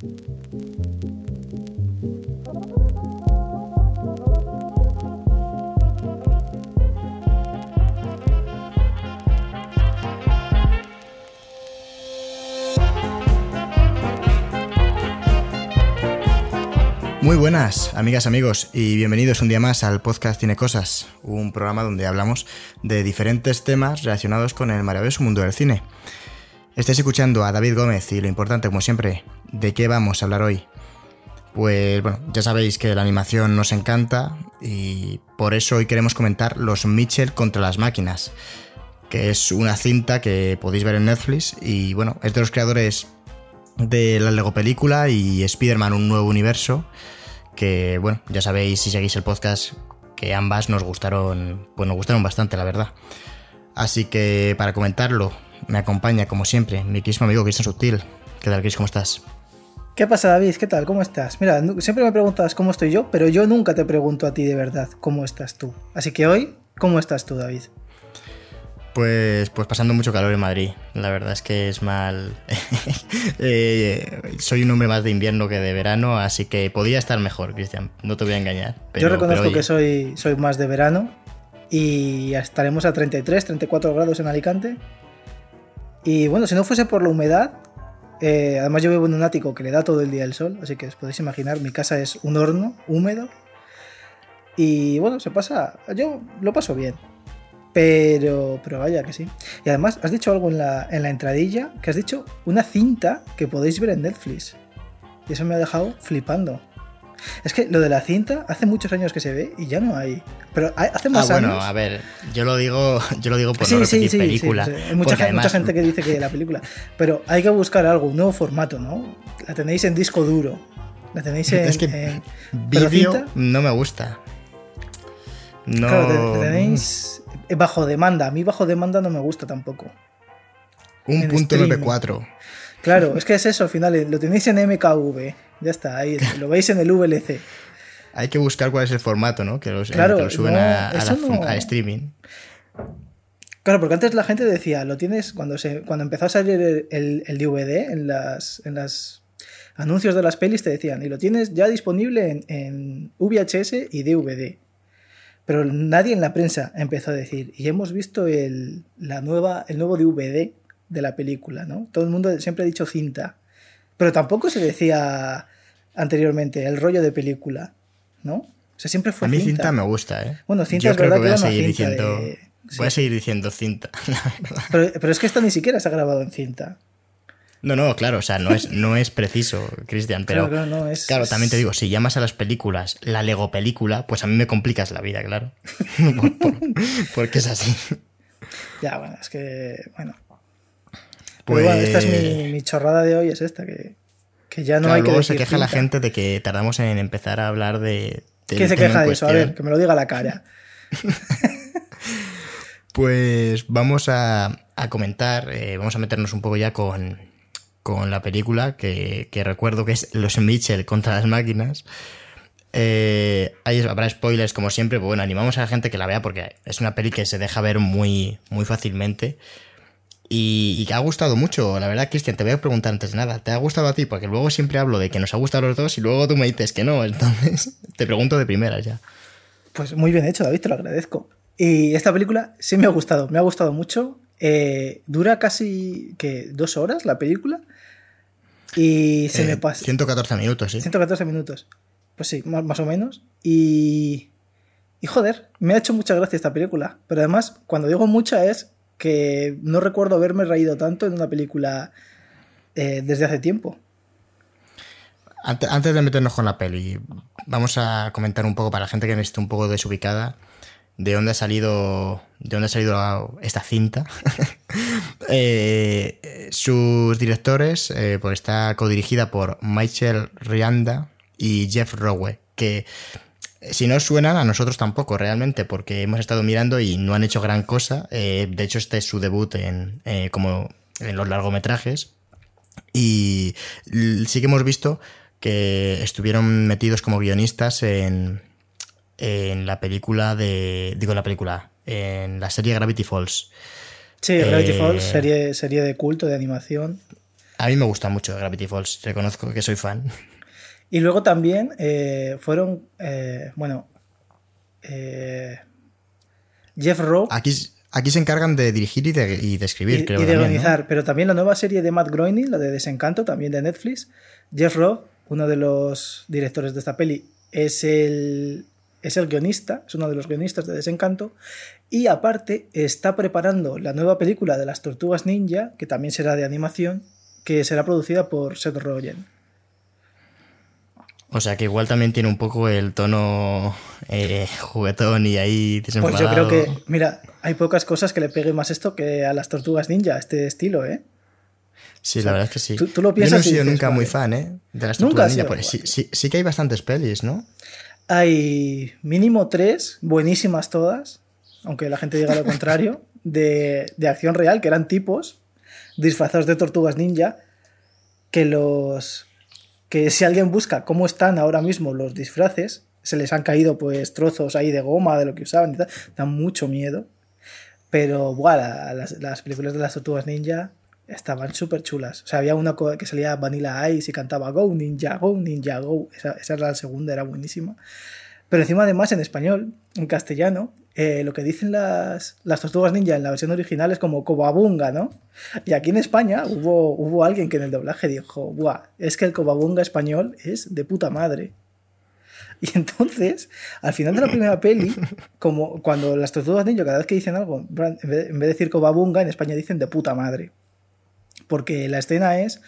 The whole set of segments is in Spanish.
Muy buenas, amigas, amigos, y bienvenidos un día más al podcast Tiene Cosas, un programa donde hablamos de diferentes temas relacionados con el maravilloso mundo del cine. Estáis escuchando a David Gómez y lo importante, como siempre, ¿de qué vamos a hablar hoy? Pues bueno, ya sabéis que la animación nos encanta y por eso hoy queremos comentar Los Mitchell contra las máquinas, que es una cinta que podéis ver en Netflix y bueno, es de los creadores de la Lego película y Spider-Man Un Nuevo Universo, que bueno, ya sabéis si seguís el podcast que ambas nos gustaron, pues nos gustaron bastante, la verdad. Así que para comentarlo, me acompaña como siempre mi querido amigo Cristian Sutil. ¿Qué tal, Chris? ¿Cómo estás? ¿Qué pasa, David? ¿Qué tal? ¿Cómo estás? Mira, siempre me preguntas cómo estoy yo, pero yo nunca te pregunto a ti de verdad cómo estás tú. Así que hoy, ¿cómo estás tú, David? Pues, pues pasando mucho calor en Madrid. La verdad es que es mal. Eh, soy un hombre más de invierno que de verano, así que podía estar mejor, Cristian. No te voy a engañar. Yo reconozco que soy, soy más de verano y estaremos a 33, 34 grados en Alicante. Y bueno, si no fuese por la humedad, eh, además yo vivo en un ático que le da todo el día el sol, así que os podéis imaginar, mi casa es un horno húmedo. Y bueno, se pasa, yo lo paso bien. Pero, pero vaya que sí. Y además, has dicho algo en la, en la entradilla, que has dicho una cinta que podéis ver en Netflix. Y eso me ha dejado flipando. Es que lo de la cinta hace muchos años que se ve y ya no hay. Pero hace más ah, bueno, a ver, yo lo digo, yo lo digo por no repetir película. Hay mucha, gente, mucha gente que dice que la película. Pero hay que buscar algo, un nuevo formato, ¿no? La tenéis en disco duro. La tenéis en. Es que vídeo no me gusta. No. Claro, tenéis bajo demanda. A mí bajo demanda no me gusta tampoco. Un punto 94. Claro, es que es eso al final. Lo tenéis en MKV. Ya está, ahí lo veis en el VLC. Hay que buscar cuál es el formato, ¿no? Que, los, claro, lo suben a, streaming. Claro, porque antes la gente decía, lo tienes cuando se cuando empezó a salir el, DVD en las, en las anuncios de las pelis te decían, y lo tienes ya disponible en, en VHS y DVD. Pero nadie en la prensa empezó a decir, y hemos visto el, la nueva, el nuevo DVD de la película, ¿no? Todo el mundo siempre ha dicho cinta. Pero tampoco se decía anteriormente el rollo de película, ¿no? O sea, siempre fue A mí cinta, me gusta, ¿eh? Bueno, cinta es verdad que, voy a seguir diciendo... Voy a seguir diciendo cinta, Pero, pero, es que esto ni siquiera se ha grabado en cinta. No, no, claro, o sea, no es, no es preciso, Cristian, pero claro, claro, también te digo, si llamas a las películas la Lego película, pues a mí me complicas la vida, claro. porque es así. Ya, bueno, es que, bueno. Pues... bueno, esta es mi, mi, chorrada de hoy, es esta, que, que ya no hay que luego se queja la gente de que tardamos en empezar a hablar de... ¿Qué se queja de eso? A ver, que me lo diga la cara. pues vamos a, a comentar, eh, vamos a meternos un poco ya con con la película, que, recuerdo que es Los Mitchell contra las máquinas. Eh, habrá spoilers como siempre, pero bueno, animamos a la gente que la vea porque es una peli que se deja ver muy, muy fácilmente y, que ha gustado mucho. La verdad, Cristian, te voy a preguntar antes de nada, ¿te ha gustado a ti? Porque luego siempre hablo de que nos ha gustado a los dos y luego tú me dices que no, entonces te pregunto de primera ya. Pues muy bien hecho, David, te lo agradezco. Y esta película sí me ha gustado, me ha gustado mucho. Eh, dura casi que dos horas la película. Y se me eh, pasa. 114 minutos, sí. 114 minutos. Pues sí, más, o menos. Y. Y joder, me ha hecho mucha gracia esta película. Pero además, cuando digo mucha es que no recuerdo haberme reído tanto en una película eh, desde hace tiempo. Antes de meternos con la peli, vamos a comentar un poco para la gente que esté un poco desubicada de dónde ha salido, de dónde ha salido esta cinta. Eh, sus directores, eh, pues está codirigida por Michael Rianda y Jeff Rowe, que si no suenan, a nosotros tampoco realmente, porque hemos estado mirando y no han hecho gran cosa. de hecho, este es su debut en, como en los largometrajes. Y sí que hemos visto que estuvieron metidos como guionistas en, en la película de. Digo, en la película. En la serie Gravity Falls. Sí, Gravity eh, Falls, serie, serie de culto, de animación. A mí me gusta mucho Gravity Falls, reconozco que soy fan. Y luego también eh, fueron, eh, bueno, eh, Jeff Rowe. Aquí, aquí se encargan de dirigir y de, y de escribir, y, creo. y de organizar, pero también la nueva serie de Matt Groening, la de Desencanto, también de Netflix. Jeff Rowe, uno de los directores de esta peli, es el, es el guionista, es uno de los guionistas de Desencanto, y aparte está preparando la nueva película de las Tortugas Ninja, que también será de animación, que será producida por Seth Rogen. O sea que igual también tiene un poco el tono eh, juguetón y ahí Pues desenfadado. yo creo que, mira, hay pocas cosas que le pegue más esto que a las Tortugas Ninja, este estilo, ¿eh? Sí, la verdad es que sí. tú- tú lo Yo no he sido dices, nunca muy fan, ¿eh? De las tortugas ninja. sido, Pues sí, sí, sí que hay bastantes pelis, ¿no? Hay mínimo tres, buenísimas todas, aunque la gente diga lo contrario, de, de acción real, que eran tipos disfrazados de tortugas ninja, que los... que si alguien busca cómo están ahora mismo los disfraces, se les han caído pues trozos ahí de goma, de lo que usaban y tal, dan mucho miedo. Pero, la- las, las películas de las tortugas ninja estaban súper chulas. O sea, había una que salía Vanilla Ice y cantaba Go Ninja, Go Ninja, Go. Esa, esa era la segunda, era buenísima. Pero encima, además, en español, en castellano, eh, lo que dicen las, las tortugas ninja en la versión original es como Cobabunga, ¿no? Y aquí en España hubo, hubo alguien que en el doblaje dijo, Buah, es que el Cobabunga español es de puta madre. Y entonces, al final de la primera peli, como cuando las tortugas ninja, cada vez que dicen algo, en vez de decir Cobabunga, en España dicen de puta madre. Porque la escena es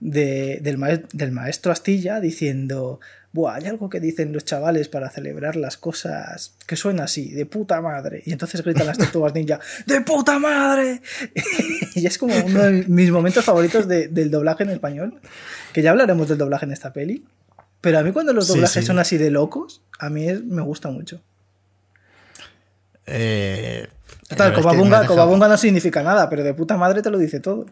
de- del, maes- del maestro Astilla diciendo, Buah, hay algo que dicen los chavales para celebrar las cosas que suena así, de puta madre. Y entonces gritan las tortugas ninja, ¡de puta madre! y es como uno de mis momentos favoritos de- del doblaje en español. Que ya hablaremos del doblaje en esta peli. Pero a mí cuando los doblajes sí. son así de locos, a mí es- me gusta mucho. Eh, Total, dejado- Cobabunga no significa nada, pero de puta madre te lo dice todo.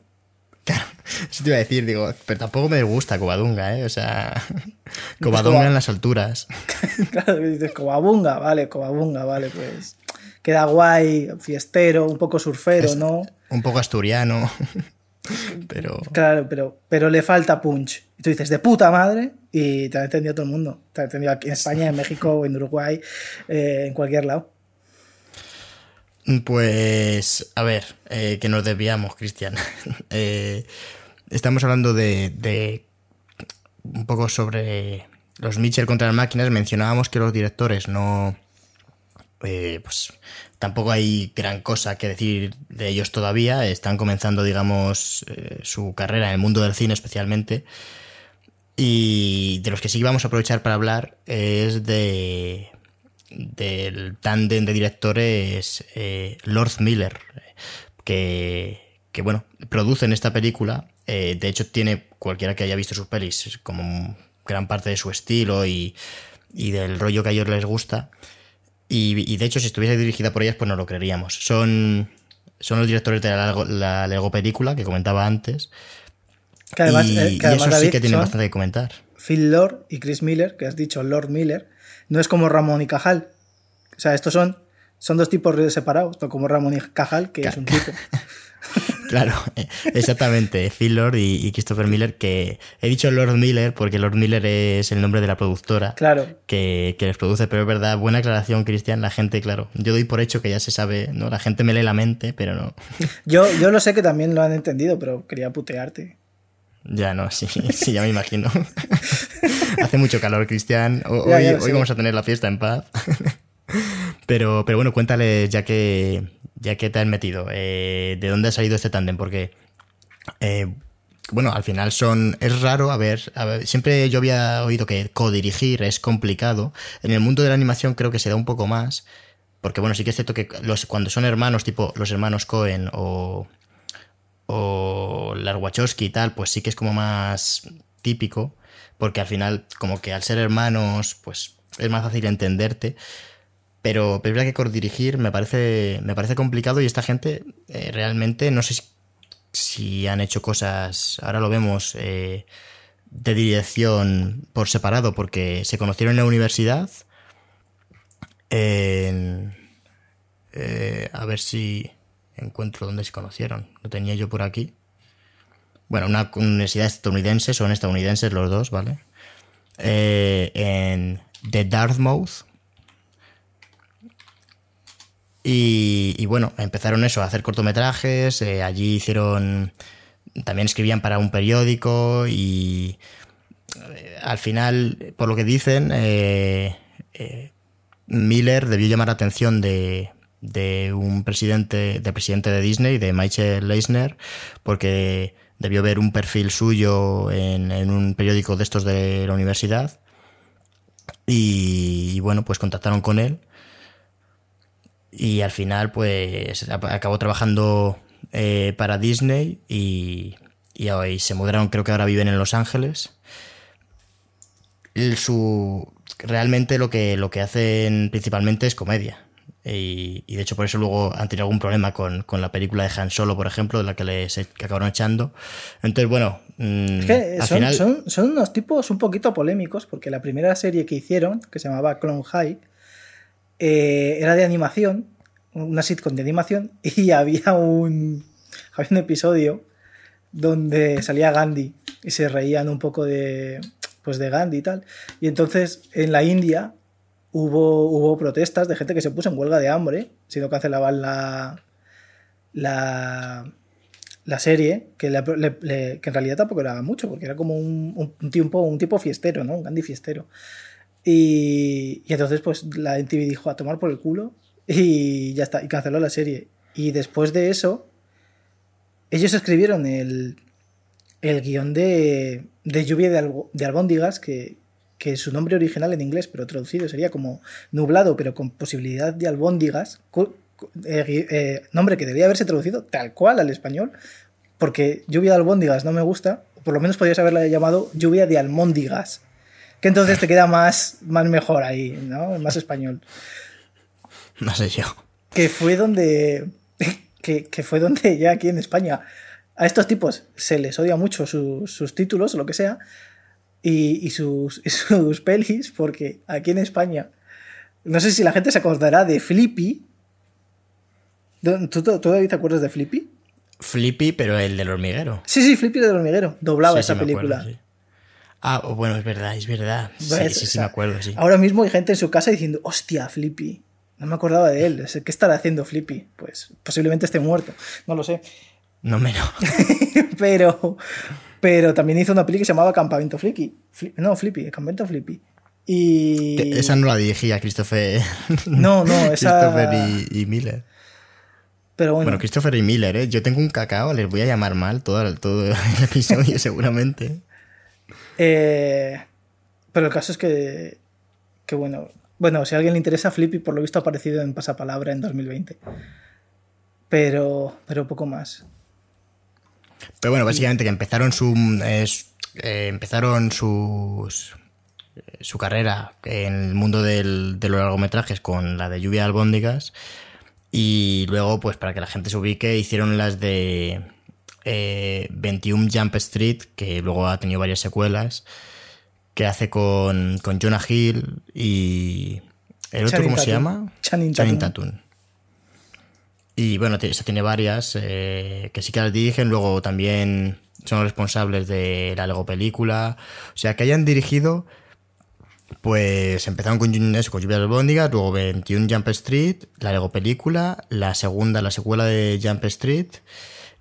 Claro, eso te iba a decir, digo, pero tampoco me gusta Covadunga, ¿eh? O sea, Covadunga en las alturas. Claro, dices Cobabunga, vale, Cobabunga, vale, pues queda guay, fiestero, un poco surfero, Es- ¿no? Un poco asturiano. Pero. Claro, pero, pero le falta punch. Y tú dices, de puta madre, y te ha entendido todo el mundo. Te ha entendido aquí en España, en México, en Uruguay, eh, en cualquier lado. Pues, a ver, eh, que nos desviamos, Cristian. Eh, estamos hablando de, de un poco sobre los Mitchell contra las máquinas. Mencionábamos que los directores no. eh, pues tampoco hay gran cosa que decir de ellos todavía. Están comenzando, digamos, eh, su carrera en el mundo del cine, especialmente. Y de los que sí vamos a aprovechar para hablar es de del tándem de directores eh, Lord Miller, que, que, bueno, producen esta película. Eh, de hecho, tiene cualquiera que haya visto sus pelis como gran parte de su estilo y, y del rollo que a ellos les gusta. Y, y, de hecho, si estuviese dirigida por ellas, pues no lo creeríamos. Son, son los directores de la, la Lego película que comentaba antes. Que además, y, eh, que además y eso David, sí que tiene son bastante que comentar. Phil Lord y Chris Miller, que has dicho Lord Miller, no es como Ramón y Cajal. O sea, estos son, son dos tipos separados, no como Ramón y Cajal, que es un tipo. Claro, exactamente. Phil Lord y, y, Christopher Miller, que he dicho Lord Miller porque Lord Miller es el nombre de la productora claro. que, que, les produce, pero es verdad, buena aclaración, Cristian. La gente, claro, yo doy por hecho que ya se sabe, ¿no? La gente me lee la mente, pero no. Yo, yo lo sé que también lo han entendido, pero quería putearte. Ya no, sí, sí, ya me imagino. Hace mucho calor, Cristian. Hoy, ya, ya hoy vamos a tener la fiesta en paz. pero, pero bueno, cuéntale, ya que, ya que te has metido, eh, ¿de dónde ha salido este tándem? Porque, eh, bueno, al final son. Es raro, a ver, a ver, siempre yo había oído que codirigir es complicado. En el mundo de la animación creo que se da un poco más. Porque, bueno, sí que es cierto que los, cuando son hermanos, tipo los hermanos Cohen o o las Wachowski y tal, pues sí que es como más típico, porque al final, como que al ser hermanos, pues es más fácil entenderte. Pero, pero es que codirigir me parece, me parece complicado y esta gente eh, realmente no sé si, si, han hecho cosas, ahora lo vemos, eh, de dirección por separado, porque se conocieron en la universidad. En, eh, a ver si encuentro dónde se conocieron. Lo tenía yo por aquí. Bueno, una universidad estadounidense, son estadounidenses los dos, ¿vale? Eh, en The Dartmouth. Y, y, bueno, empezaron eso, a hacer cortometrajes, eh, allí hicieron, también escribían para un periódico y eh, al final, por lo que dicen, Miller debió llamar la atención de, de un presidente, de presidente de Disney, de Michael Leisner, porque debió ver un perfil suyo en, un periódico de estos de la universidad. Y, bueno, pues contactaron con él. Y al final, pues acabó trabajando eh, para Disney y, y hoy se mudaron, creo que ahora viven en Los Ángeles. su, realmente lo que, lo que hacen principalmente es comedia. Y, de hecho por eso luego han tenido algún problema con, la película de Han Solo, por ejemplo, de la que les acabaron echando. Entonces, bueno, mm, son, unos tipos un poquito polémicos, porque la primera serie que hicieron, que se llamaba Clone High, eh, era de animación, una sitcom de animación, y había un, había un episodio donde salía Gandhi y se reían un poco de, pues de Gandhi y tal. Y entonces en la India hubo, hubo protestas de gente que se puso en huelga de hambre si no cancelaban la, la, la serie, que, en realidad tampoco era mucho, porque era como un, un, tipo, un tipo fiestero, ¿no? Un Gandhi fiestero. Y, y, entonces, pues la NTV dijo a tomar por el culo y ya está, y canceló la serie. Y después de eso, ellos escribieron el, el guion de, de Lluvia de, de Albóndigas, que, que su nombre original en inglés, pero traducido sería como nublado, pero con posibilidad de albóndigas, eh, eh, nombre que debía haberse traducido tal cual al español, porque lluvia de albóndigas no me gusta, por lo menos podrías haberla llamado lluvia de almóndigas, que entonces te queda más, más mejor ahí, ¿no? Más español. No sé yo. Que fue donde, que, que fue donde ya aquí en España a estos tipos se les odia mucho sus títulos o lo que sea, y, sus, sus pelis, porque aquí en España, no sé si la gente se acordará de Flippy. ¿Tú, todavía te acuerdas de Flippy? Flippy, pero el del hormiguero. Sí, sí, Flippy del hormiguero. Doblaba esa película. Ah, bueno, es verdad, es verdad. Sí, sí, sí, me acuerdo, sí. Ahora mismo hay gente en su casa diciendo, hostia, Flippy. No me acordaba de él. ¿Qué estará haciendo Flippy? Pues posiblemente esté muerto. No lo sé. No menos. pero, pero también hizo una peli que se llamaba Campamento Flippy. no, Flippy, Campamento Flippy. Y... Esa no la dirigía Christopher. No, no, esa. Christopher y, Miller. Pero bueno. Bueno, Christopher y Miller, ¿eh? Yo tengo un cacao, les voy a llamar mal todo, todo el episodio, seguramente. Eh, pero el caso es que. Que bueno. Bueno, si a alguien le interesa, Flippy por lo visto ha aparecido en Pasapalabra en 2020. Pero. Pero poco más. Pero bueno, básicamente que empezaron su. Eh, empezaron sus. su carrera en el mundo del, de los largometrajes con la de Lluvia de Albóndigas. Y luego, pues para que la gente se ubique, hicieron las de 21 eh, Jump Street, que luego ha tenido varias secuelas, que hace con, con Jonah Hill y... ¿El otro cómo se llama? Channing Tatum. Y bueno, se tiene varias eh, que sí que las dirigen, luego también son responsables de la Lego película. O sea, que hayan dirigido, pues empezaron con eso, con Lluvia de Bóndigas, luego 21 Jump Street, la Lego película, la segunda, la secuela de Jump Street.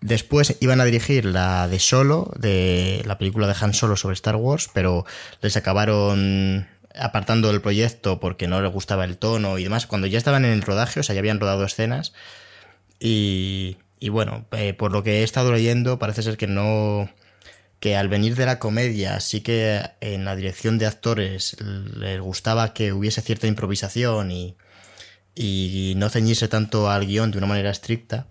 Después iban a dirigir la de Solo, de la película de Han Solo sobre Star Wars, pero les acabaron apartando del proyecto porque no les gustaba el tono y demás. Cuando ya estaban en el rodaje, o sea, ya habían rodado escenas, y, bueno, eh, por lo que he estado leyendo, parece ser que no. que al venir de la comedia, sí que en la dirección de actores les gustaba que hubiese cierta improvisación y, y no ceñirse tanto al guion de una manera estricta.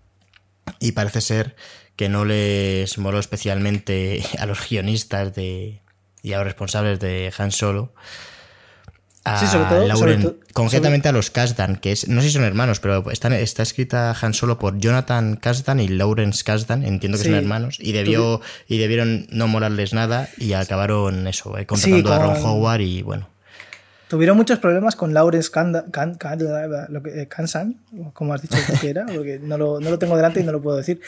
Y parece ser que no les moló especialmente a los guionistas de, y a los responsables de Han Solo sí, sobre todo, concretamente a los Kasdan, que es, no sé si son hermanos, pero está, está escrita Han Solo por Jonathan Kasdan y Lawrence Kasdan, entiendo que son hermanos, y debió y debieron no molarles nada y acabaron eso, eh, contratando a Ron Howard y bueno. Tuvieron muchos problemas con Lawrence Kanda, Kan- Kan- lo que- eh, Kansan, como has dicho que era, porque no lo, no lo tengo delante y no lo puedo decir.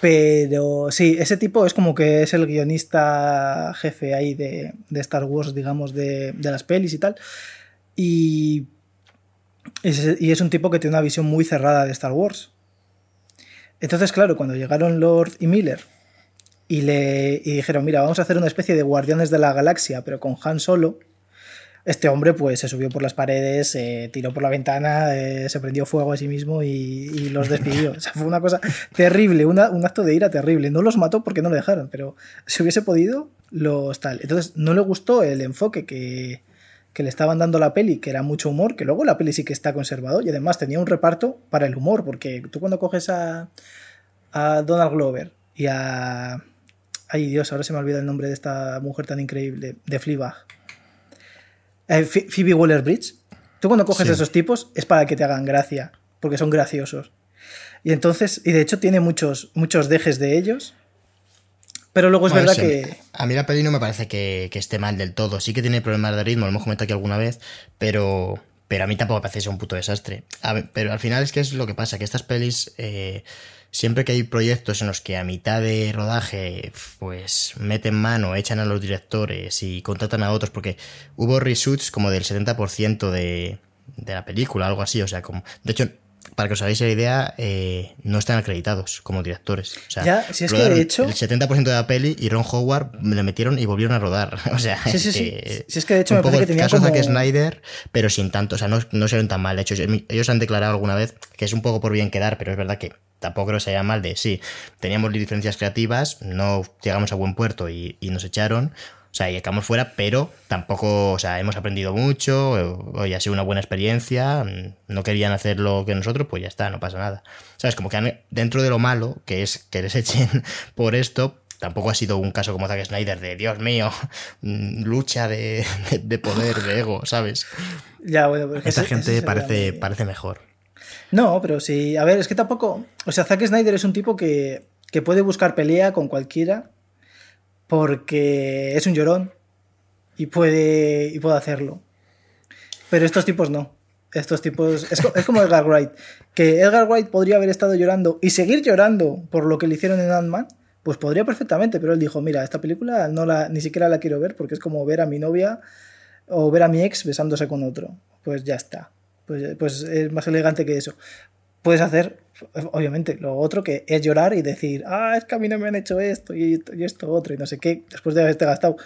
Pero sí, ese tipo es como que es el guionista jefe ahí de, de Star Wars, digamos, de, de las pelis y tal. Y es, y es un tipo que tiene una visión muy cerrada de Star Wars. Entonces, claro, cuando llegaron Lord y Miller y le y dijeron, mira, vamos a hacer una especie de Guardianes de la Galaxia, pero con Han Solo, este hombre pues se subió por las paredes, se tiró por la ventana, eh, se prendió fuego a sí mismo y, los despidió. O sea, fue una cosa terrible, un acto de ira terrible. No los mató porque no lo dejaron, pero si hubiese podido, los tal. Entonces, no le gustó el enfoque que, que le estaban dando a la peli, que era mucho humor, que luego la peli sí que está conservado y además tenía un reparto para el humor, porque tú cuando coges a, a Donald Glover y a... Ay Dios, ahora se me olvida el nombre de esta mujer tan increíble, de Fleabag. Eh, Ph- Phoebe Waller-Bridge. Tú cuando coges Sí. a esos tipos es para que te hagan gracia, porque son graciosos. Y entonces, y de hecho tiene muchos, muchos dejes de ellos, pero luego es Bueno, verdad sí, que... A mí la peli no me parece que, que esté mal del todo. Sí que tiene problemas de ritmo, lo hemos comentado aquí alguna vez, pero, pero a mí tampoco me parece que sea un puto desastre. A ver, pero al final es que es lo que pasa, que estas pelis, eh, siempre que hay proyectos en los que a mitad de rodaje, pues meten mano, echan a los directores y contratan a otros, porque hubo reshoots como del 70% de, de la película, algo así, o sea, como... De hecho... Para que os hagáis la idea, eh, no están acreditados como directores. O sea, Ya, si es que de hecho- el 70% de la peli y Ron Howard le metieron y volvieron a rodar. O sea, Sí, sí, sí. Si es que de hecho un me poco parece el que tenía caso como... Zack Snyder, pero sin tanto, o sea, no, no se ven tan mal hechos. Ellos han declarado alguna vez que es un poco por bien quedar, pero es verdad que tampoco creo que se haya mal de sí. Teníamos diferencias creativas, no llegamos a buen puerto y, y nos echaron. O sea, y acabamos fuera, pero tampoco, o sea, hemos aprendido mucho, hoy ha sido una buena experiencia, mm, no querían hacer lo que nosotros, pues ya está, no pasa nada. ¿Sabes? Como que dentro de lo malo, que es que les echen por esto, tampoco ha sido un caso como Zack Snyder de, Dios mío, mm, lucha de, de- de poder, de ego, ¿sabes? Ya, bueno, pero Esta ese- gente parece, parece mejor. No, pero sí. A ver, es que tampoco. O sea, Zack Snyder es un tipo que, que puede buscar pelea con cualquiera porque es un llorón y puede, y puede hacerlo. Pero estos tipos no. Estos tipos. Es, es como Edgar Wright. Que Edgar Wright podría haber estado llorando y seguir llorando por lo que le hicieron en Ant-Man. Pues podría perfectamente, pero él dijo: Mira, esta película no la, ni siquiera la quiero ver porque es como ver a mi novia o ver a mi ex besándose con otro. Pues ya está. Pues, pues es más elegante que eso. Puedes hacer, obviamente, lo otro que es llorar y decir, ah, es que a mí no me han hecho esto y, y esto otro y no sé qué, después de haberte gastado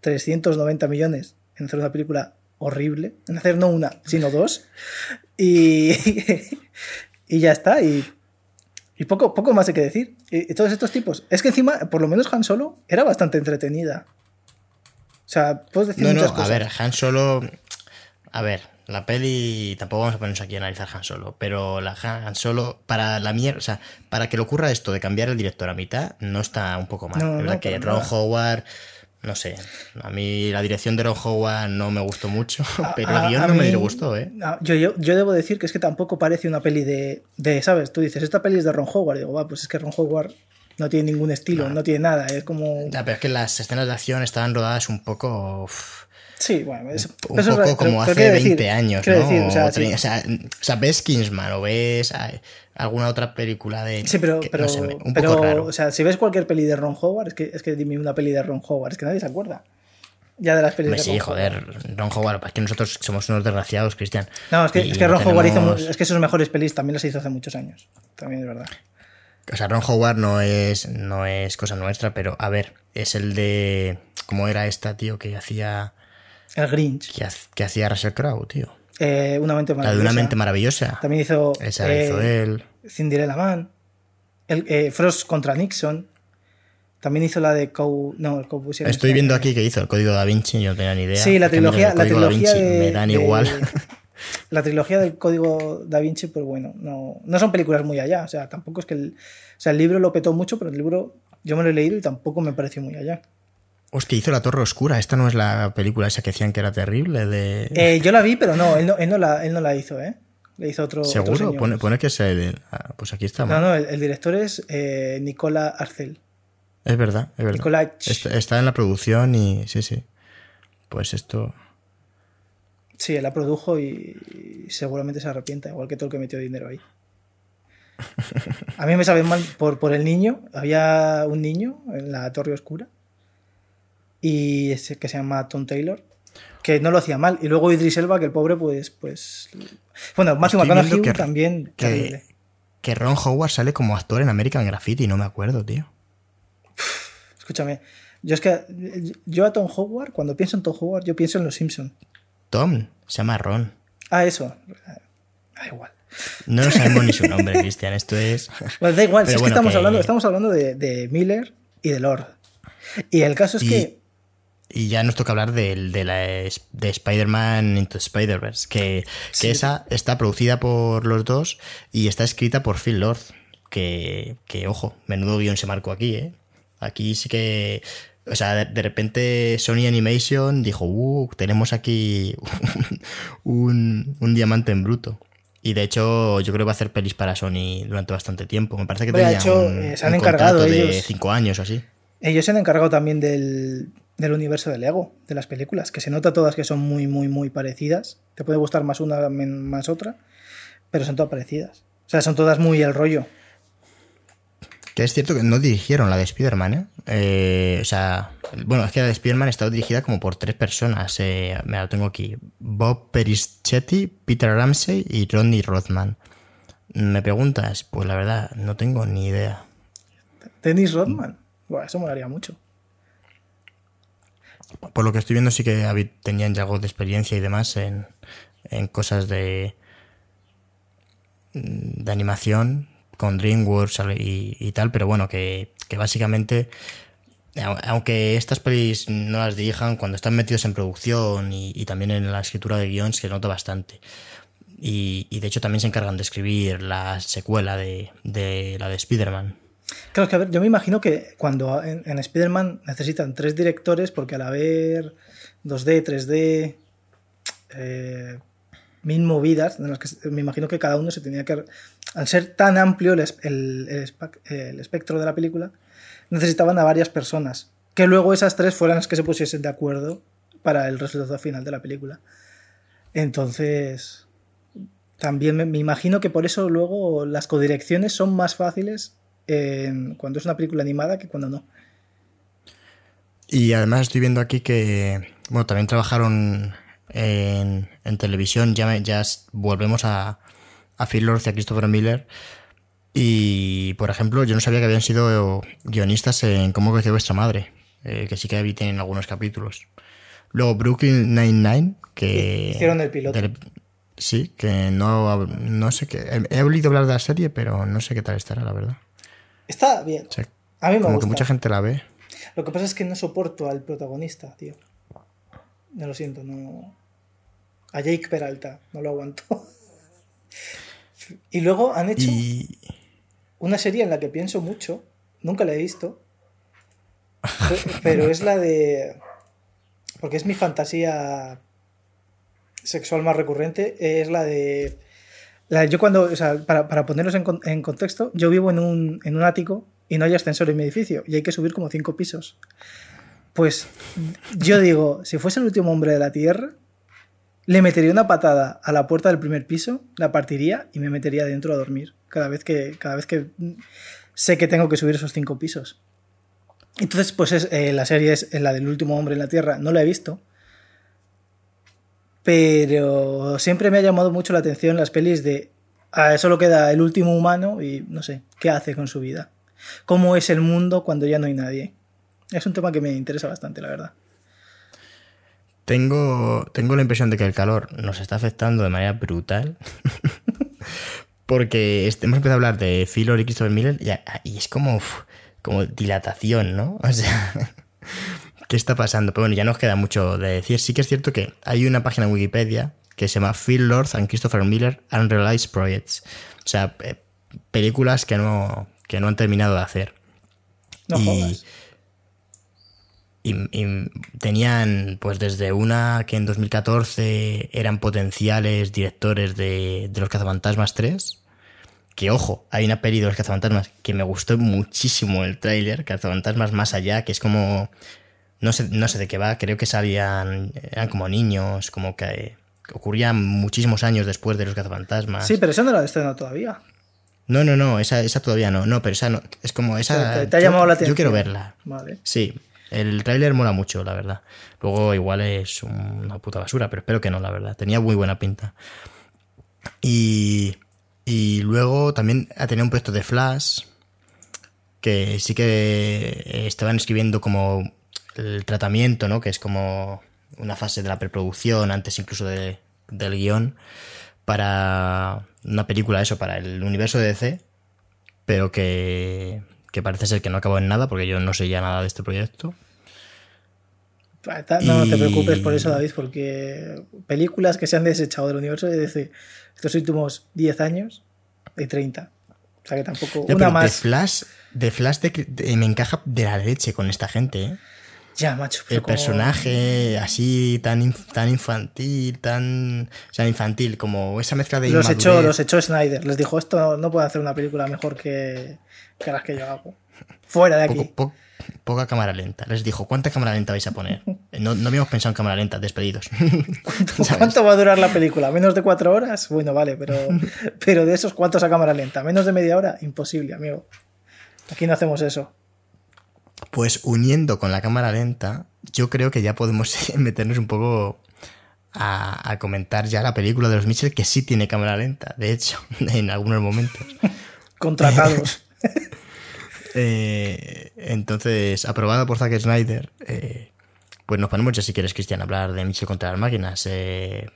390 millones en hacer una película horrible, en hacer no una, sino dos, y, y ya está, y, y poco, poco más hay que decir. Y, y todos estos tipos, es que encima, por lo menos Han Solo era bastante entretenida. O sea, puedes decir No, no, muchas a cosas. ver, Han Solo. A ver, la peli. Tampoco vamos a ponernos aquí a analizar Han Solo. Pero la Han Solo, para la mierda. O sea, para que le ocurra esto de cambiar el director a mitad, no está un poco mal. No, no, verdad que Ron nada. Howard. No sé. A mí la dirección de Ron Howard no me gustó mucho. Pero A- el guion no me gustó, ¿eh? yo, yo, yo debo decir que es que tampoco parece una peli de, de, ¿sabes? Tú dices, esta peli es de Ron Howard. Digo, va, pues es que Ron Howard no tiene ningún estilo, no, tiene nada. Es como. Ya, pero es que las escenas de acción estaban rodadas un poco. Sí, bueno, es, un eso poco como pero- hace pero quiero 20 decir- años, ¿no? decir, o sea, O sí. tre- o, sea, o sea, ves Kingsman o ves ay, alguna otra película de. Sí, pero, que, pero, no sé, me- un pero, poco raro. o sea, si ves cualquier peli de Ron Howard, es que, es que dime una peli de Ron Howard, es que nadie se acuerda. Ya de las pelis Hombre, de sí, Ron joder, Howard. Ron Howard, es que nosotros somos unos desgraciados, Cristian. No, es que, es que Ron Howard hizo. Es que sus mejores pelis también las hizo hace muchos años. También es verdad. O sea, Ron Howard no es, no es cosa nuestra, pero a ver, es el de. ¿Cómo era esta, tío, que hacía. El Grinch. que, ha- que hacía Russell Crowe, tío? eh, una mente La de maravillosa. una mente maravillosa. También hizo. Esa eh, hizo él. Cinderella Man. El, eh, Frost contra Nixon. También hizo la de Cow. No, el Cowboy Estoy viendo aquí que hizo el código da Vinci, yo no tenía ni idea. Sí, la Es que a mí los trilogía, la Código Da trilogía Vinci de, me dan de- igual. La trilogía del código Da Vinci, pues bueno, no, no son películas muy allá. O sea, tampoco es que el. O sea, el libro lo petó mucho, pero el libro yo me lo he leído y tampoco me pareció muy allá. Hostia, hizo La Torre Oscura. Esta no es la película esa que decían que era terrible. De... Eh, yo la vi, pero no, él no, él no, la, él no la hizo, ¿eh? Le hizo otro. otro ¿Seguro? señor. Pone, pone que es el. ah, Pues aquí está. No, no, el, el director es eh, Nicola Arcel. Es verdad, es verdad. Nicolai. Está, está en la producción y. Sí, sí. Pues esto. Sí, él la produjo y, seguramente se arrepienta, igual que todo el que metió dinero ahí. A mí me sabe mal por, por el niño. Había un niño en la Torre Oscura y ese que se llama Tom Taylor que no lo hacía mal. Y luego Idris Elba que el pobre pues pues bueno Matthew McConaughey también que, que Ron Howard sale como actor en American Graffiti no me acuerdo tío. Escúchame yo es que yo a Tom Howard cuando pienso en Tom Howard yo pienso en Los Simpson. Tom se llama Ron. Ah eso. Da igual. No sabemos ni su nombre Cristian esto es pues da igual si es que estamos hablando estamos hablando de, de Miller y de Lord. Y el caso es que y ya nos toca hablar de, de, la, de Spider-Man Into Spider-Verse, que, que esa está producida por los dos y está escrita por Phil Lord. Que, que ojo, menudo guion se marcó aquí, ¿eh? Aquí sí que. O sea, de, repente Sony Animation dijo, uh, tenemos aquí un, un, diamante en bruto. Y de hecho, yo creo que va a hacer pelis para Sony durante bastante tiempo. Me parece que tenía hecho, un, se han encargado de cinco años o así. Ellos se han encargado también del, del universo de Lego, de las películas, que se nota todas que son muy, muy, muy parecidas. Te puede gustar más una, más otra, pero son todas parecidas. O sea, son todas muy el rollo. Que es cierto que no dirigieron la de Spider-Man, ¿eh? ¿eh? o sea, bueno, es que la de Spider-Man está dirigida como por tres personas. Eh, me lo tengo aquí. Bob Perischetti, Peter Ramsey y Ronnie Rothman. ¿Me preguntas? Pues la verdad, no tengo ni idea. ¿Dennis Rothman? Bueno, eso molaría mucho por lo que estoy viendo sí que tenían ya algo de experiencia y demás en, cosas de, de animación con DreamWorks y, tal, pero bueno, que, básicamente, aunque estas pelis no las dirijan, cuando están metidos en producción y, también en la escritura de guion, se nota bastante. Y, de hecho también se encargan de escribir la secuela de, de la de Spider-Man. Claro, que a ver, yo me imagino que cuando en, Spider-Man necesitan tres directores, porque al haber 2D, 3D, eh, mil movidas, en las que me imagino que cada uno se tenía que. Al ser tan amplio el, espectro de la película, necesitaban a varias personas. Que luego esas tres fueran las que se pusiesen de acuerdo para el resultado final de la película. Entonces, también me imagino que por eso luego las codirecciones son más fáciles cuando es una película animada que cuando no. Y además estoy viendo aquí que, bueno, también trabajaron en, televisión, ya, ya volvemos a, a Phil Lord y a Christopher Miller. Y, por ejemplo, yo no sabía que habían sido guionistas en Cómo creció vuestra madre, eh, que sí que ahí tienen algunos capítulos. Luego Brooklyn Nine-Nine, que... Hicieron el piloto. sí, que no, no sé qué... He oído hablar de la serie, pero no sé qué tal estará, la verdad. Está bien. a mí me como que mucha gente la ve. Lo que pasa es que no soporto al protagonista, tío. No lo siento, no. A Jake Peralta, no lo aguanto. y luego han hecho una serie en la que pienso mucho. Nunca la he visto. Pero es la de. Porque es mi fantasía sexual más recurrente. Es la de yo cuando, o sea, para, para ponerlos en, contexto, yo vivo en un, en un ático y no hay ascensor en mi edificio y hay que subir como cinco pisos. Pues yo digo, si fuese el último hombre de la Tierra, le metería una patada a la puerta del primer piso, la partiría y me metería dentro a dormir cada vez que, cada vez que sé que tengo que subir esos cinco pisos. Entonces, pues es, eh, la serie es la del último hombre en la Tierra, no la he visto, pero siempre me ha llamado mucho la atención las pelis de a solo queda el último humano y no sé, ¿qué hace con su vida? ¿Cómo es el mundo cuando ya no hay nadie? Es un tema que me interesa bastante, la verdad. Tengo, tengo la impresión de que el calor nos está afectando de manera brutal. Porque hemos empezado a hablar de Phil y Christopher Miller y, es como, como dilatación, ¿no? O sea, qué está pasando. Pero bueno, ya nos queda mucho de decir. Sí que es cierto que hay una página en Wikipedia que se llama Phil Lord and Christopher Miller Unrealized Projects. O sea, eh, películas que no, que no han terminado de hacer. No y, y, tenían, pues desde una que en 2014 eran potenciales directores de, de Los Cazafantasmas 3. Que ojo, hay una peli de Los Cazafantasmas que me gustó muchísimo el tráiler, Cazafantasmas Más Allá, que es como no sé, no sé de qué va, creo que salían, eran como niños, como que ocurría muchísimos años después de los cazafantasmas. Sí, pero eso no lo ha estrenado todavía. No, no, no, esa, esa todavía no. No, pero esa no. Es como esa. Te, te ha llamado yo, la atención. Yo quiero verla. Vale. Sí. El tráiler mola mucho, la verdad. Luego igual es una puta basura, pero espero que no, la verdad. Tenía muy buena pinta. Y, y luego también ha tenido un proyecto de Flash que sí que estaban escribiendo como el tratamiento, ¿no? Que es como una fase de la preproducción, antes incluso de, del guion, para una película, eso, para el universo de DC, pero que, que parece ser que no acabó en nada, porque yo no sé ya nada de este proyecto. No, no te preocupes por eso, David, porque películas que se han desechado del universo de DC estos últimos 10 años, hay 30. O sea que tampoco. Ya, una pero más. De Flash, de Flash de- de- me encaja de la leche con esta gente, ¿eh? Ya, macho. pero El como- personaje así tan, inf- tan infantil, tan. O sea, infantil, como esa mezcla de. Los echó, los echó Snyder. Les dijo: Esto no puede hacer una película mejor que, que las que yo hago. Fuera de aquí. Poco- po- poca cámara lenta. Les dijo, ¿cuánta cámara lenta vais a poner? No, no habíamos pensado en cámara lenta, despedidos. ¿Sabes? ¿Cuánto va a durar la película? ¿Menos de cuatro horas? Bueno, vale, pero, pero de esos, ¿cuántos a cámara lenta? ¿Menos de media hora? Imposible, amigo. Aquí no hacemos eso. Pues uniendo con la cámara lenta, yo creo que ya podemos meternos un poco a, a comentar ya la película de los Mitchell, que sí tiene cámara lenta, de hecho, en algunos momentos. Contratados. Eh, entonces, aprobado por Zack Snyder, eh, pues nos ponemos ya si quieres, Cristian, a hablar de Mitchell contra las máquinas. Eh,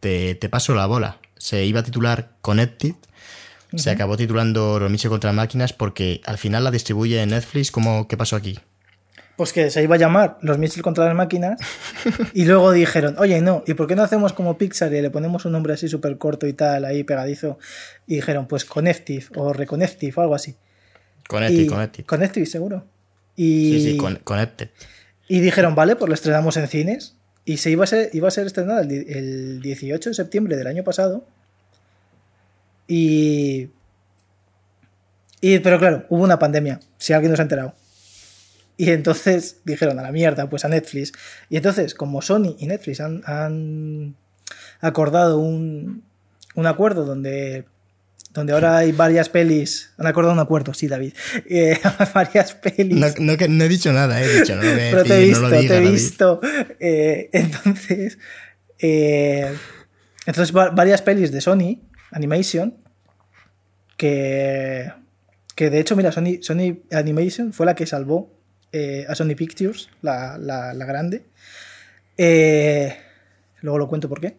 te, te paso la bola. Se iba a titular Connected. Se acabó titulando Los Mitchell contra las máquinas porque al final la distribuye en Netflix. ¿Cómo, ¿Qué pasó aquí? Pues que se iba a llamar Los Mitchell contra las máquinas. Y luego dijeron, oye, no, ¿y por qué no hacemos como Pixar y le ponemos un nombre así súper corto y tal, ahí pegadizo? Y dijeron, pues Connective o Reconnective o algo así. Connected, y, Connected. Connective, seguro. Y, Sí, sí, con- Connected. y dijeron, vale, pues lo estrenamos en cines. Y se iba a ser, iba a ser estrenada el, el 18 de septiembre del año pasado. Y, y. Pero claro, hubo una pandemia, si alguien no se ha enterado. Y entonces dijeron a la mierda, pues a Netflix. Y entonces, como Sony y Netflix han, han acordado un, un acuerdo donde, donde ahora hay varias pelis. Han acordado un acuerdo, sí, David. Eh, varias pelis. No, no, he dicho nada, he dicho, no Pero te he visto, no lo digas, te he visto. Eh, entonces, eh, entonces va- varias pelis de Sony Animation que, que de hecho, mira, Sony, Sony Animation fue la que salvó eh, a Sony Pictures, la, la- grande. Eh, luego lo cuento por qué.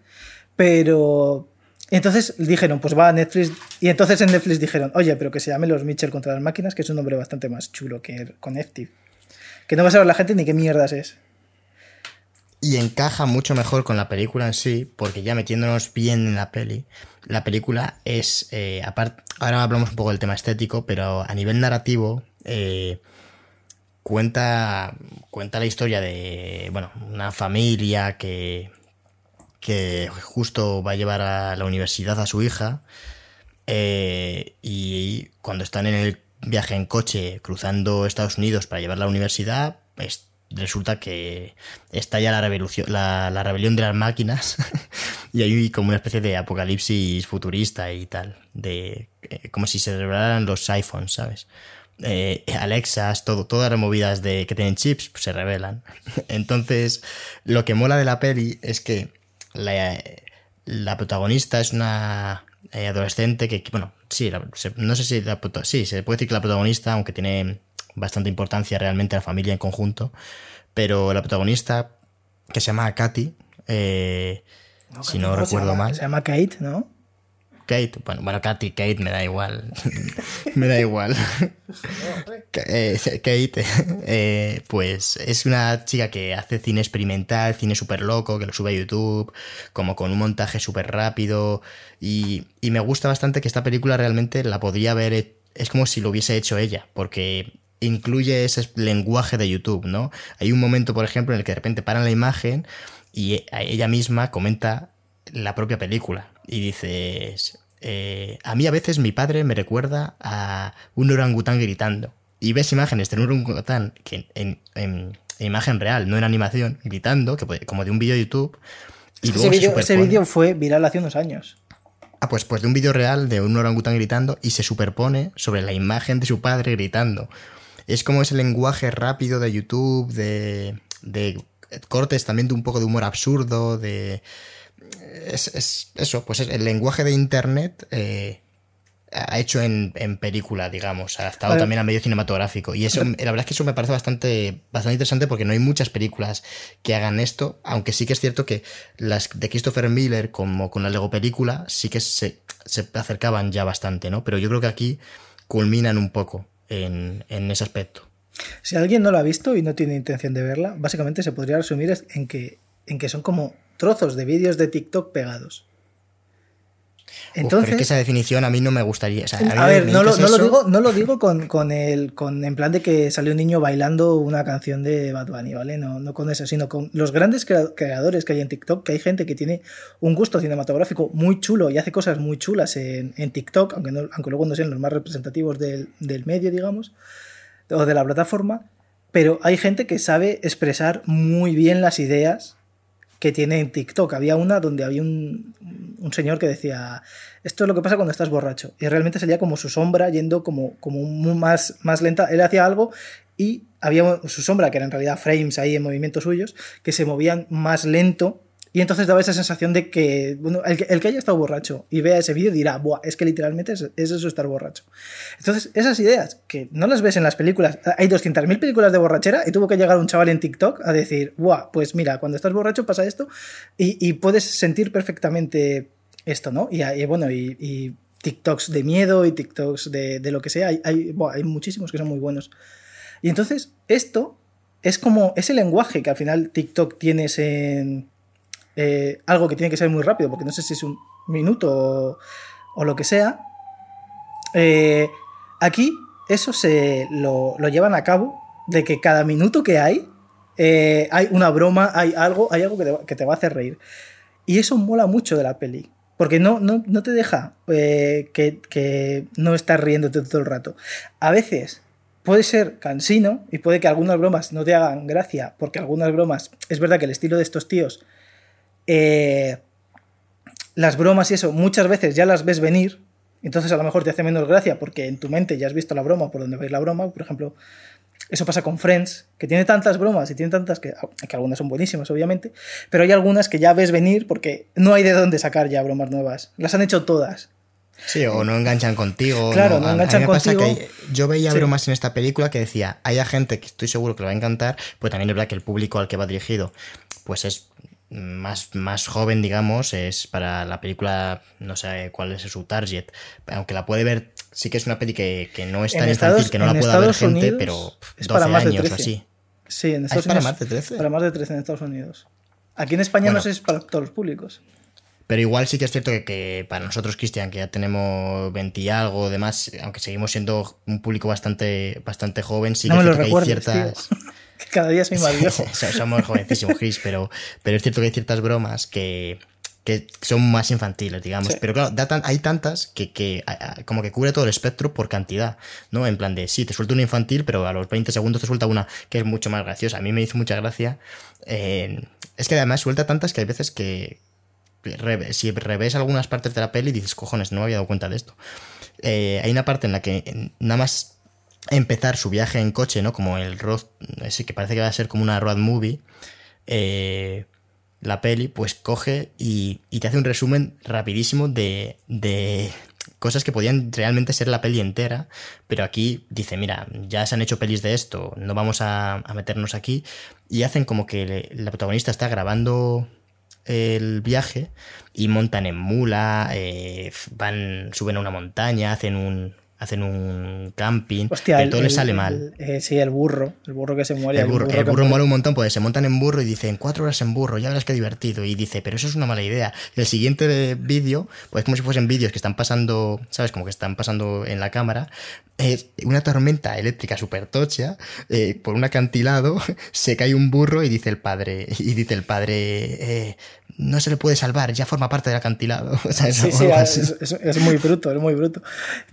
Pero entonces dijeron, pues va a Netflix. Y entonces en Netflix dijeron, oye, pero que se llame Los Mitchell contra las máquinas, que es un nombre bastante más chulo que Connective. Que no va a saber la gente ni qué mierdas es. Y encaja mucho mejor con la película en sí, porque ya metiéndonos bien en la peli, la película es, eh, aparte, ahora hablamos un poco del tema estético, pero a nivel narrativo, eh, cuenta, cuenta la historia de, bueno, una familia que, que justo va a llevar a la universidad a su hija, eh, y cuando están en el viaje en coche cruzando Estados Unidos para llevarla a la universidad, pues resulta que estalla la, revolución, la, la rebelión de las máquinas y hay como una especie de apocalipsis futurista y tal, de eh, como si se revelaran los iPhones, ¿sabes? Eh, Alexas, todas las movidas de que tienen chips pues, se revelan. Entonces, lo que mola de la peli es que la, la protagonista es una eh, adolescente que, bueno, sí, no sé si sí, se puede decir que la protagonista, aunque tiene bastante importancia realmente la familia en conjunto, pero la protagonista, que se llama Katy, eh, si no ¿Cómo se recuerdo llama? mal, Se llama Kate, ¿no? Kate, bueno, bueno, Katy, Kate, me da igual. me da igual. Eh, Kate, eh, pues es una chica que hace cine experimental, cine súper loco, que lo sube a YouTube, como con un montaje súper rápido. Y, y me gusta bastante que esta película realmente la podría haber. Es como si lo hubiese hecho ella, porque incluye ese lenguaje de YouTube, ¿no? Hay un momento, por ejemplo, en el que de repente paran la imagen y ella misma comenta la propia película y dices, eh, a mí a veces mi padre me recuerda a un orangután gritando y ves imágenes de un orangután que en, en- en imagen real, no en animación, gritando, que como de un vídeo de YouTube Y ese luego vídeo fue viral hace unos años. Ah, pues, pues de un vídeo real de un orangután gritando y se superpone sobre la imagen de su padre gritando. Es como ese lenguaje rápido de YouTube, de, de cortes también de un poco de humor absurdo, de... Es, es eso, pues es el lenguaje de Internet eh, ha hecho en, en película, digamos, adaptado Vale. también al medio cinematográfico. Y eso, la verdad es que eso me parece bastante, bastante interesante porque no hay muchas películas que hagan esto, aunque sí que es cierto que las de Christopher Miller, como con la Lego película, sí que se, se acercaban ya bastante, ¿no? Pero yo creo que aquí culminan un poco en, ese aspecto. Si alguien no lo ha visto y no tiene intención de verla, básicamente se podría resumir es- en que, en que son como trozos de vídeos de TikTok pegados. Uf, pero Entonces, es que esa definición a mí no me gustaría. o sea, a ver, no lo, no digo, no lo digo con, con el con en plan de que salió un niño bailando una canción de Bad Bunny, ¿vale? No, no con eso, sino con los grandes crea- creadores que hay en TikTok, que hay gente que tiene un gusto cinematográfico muy chulo y hace cosas muy chulas en, en TikTok, aunque, no- aunque luego no sean los más representativos del, del medio, digamos, o de la plataforma, pero hay gente que sabe expresar muy bien las ideas que tiene en TikTok. Había una donde había un, un señor que decía, esto es lo que pasa cuando estás borracho. Y realmente salía como su sombra yendo como, como más, más lenta. Él hacía algo y había su sombra, que era en realidad frames ahí en movimientos suyos, que se movían más lento. Y entonces daba esa sensación de que, bueno, el el que haya estado borracho y vea ese vídeo dirá, Buah, es que literalmente es, es eso estar borracho. Entonces, esas ideas que no las ves en las películas, hay 200.000 películas de borrachera y tuvo que llegar un chaval en TikTok a decir, Buah, pues mira, cuando estás borracho pasa esto y, puedes sentir perfectamente esto, ¿no? Y, y bueno, y, TikToks de miedo y TikToks de, de lo que sea, hay, hay, hay muchísimos que son muy buenos. Y entonces, esto es como ese lenguaje que al final TikTok tienes en eh, algo que tiene que ser muy rápido, porque no sé si es un minuto o, lo que sea. Eh, aquí eso se lo, lo llevan a cabo de que cada minuto que hay eh, hay una broma, hay algo, hay algo que te, va- que te va a hacer reír. Y eso mola mucho de la peli. Porque no, no, no te deja que, que no estás riéndote todo el rato. A veces puede ser cansino y puede que algunas bromas no te hagan gracia, porque algunas bromas, es verdad que el estilo de estos tíos, eh, las bromas y eso, muchas veces ya las ves venir, entonces a lo mejor te hace menos gracia porque en tu mente ya has visto la broma por donde ir la broma. Por ejemplo, eso pasa con Friends, que tiene tantas bromas y tiene tantas que, que algunas son buenísimas, obviamente, pero hay algunas que ya ves venir porque no hay de dónde sacar ya bromas nuevas. Las han hecho todas. Sí, o no enganchan contigo. Claro, no a mí enganchan me pasa contigo. que hay- yo veía Sí. bromas en esta película que decía, hay gente que estoy seguro que le va a encantar, pues también es verdad que el público al que va dirigido, pues es más, más joven, digamos, es para la película, no sé cuál es su target, aunque la puede ver, sí que es una peli que, que no es En tan Estados- infantil, que no la en pueda ver Estados gente, Unidos pero es 12 para más de años o 13. así. Sí, en Ah, Estados ¿Es para Unidos. más de 13? Para más de 13 en Estados Unidos. Aquí en España Bueno. no sé si es para todos los públicos. Pero igual sí que es cierto que, que para nosotros, Cristian, que ya tenemos 20 y algo, demás, aunque seguimos siendo un público bastante, bastante joven, sí No que me lo que hay ciertas... tío. Cada día soy más viejo. So- Somos jovencísimos, Chris, pero, pero es cierto que hay ciertas bromas que, que son más infantiles, digamos. Sí. Pero claro, da tan- hay tantas que, que a- como que cubre todo el espectro por cantidad, ¿no? En plan de, sí, te suelta una infantil, pero a los 20 segundos te suelta una que es mucho más graciosa. A mí me hizo mucha gracia. eh, es que además suelta tantas que hay veces que re- si revés algunas partes de la peli dices, cojones, no me había dado cuenta de esto. Eh, hay una parte en la que nada más empezar su viaje en coche, ¿no? Como el road, ese que parece que va a ser como una road movie, eh, la peli, pues coge y, y te hace un resumen rapidísimo de, de cosas que podían realmente ser la peli entera, pero aquí dice, mira, ya se han hecho pelis de esto, no vamos a, meternos aquí, y hacen como que la protagonista está grabando el viaje y montan en mula, eh, van, suben a una montaña, hacen un, hacen un camping, Hostia, pero el- todo el- sale mal. el- eh, sí, el burro. El burro que se muere. El burro, el que burro muere. un montón, pues se montan en burro y dicen cuatro horas en burro, ya verás qué divertido. Y dice, pero eso es una mala idea. Y el siguiente vídeo, pues como si fuesen vídeos que están pasando, ¿sabes? Como que están pasando en la cámara. Es una tormenta eléctrica súper tocha, eh, por un acantilado, se cae un burro y dice el padre, y dice el padre, eh, no se le puede salvar, ya forma parte del acantilado. Sí, O sí, algo es, así. es- es muy bruto, es muy bruto.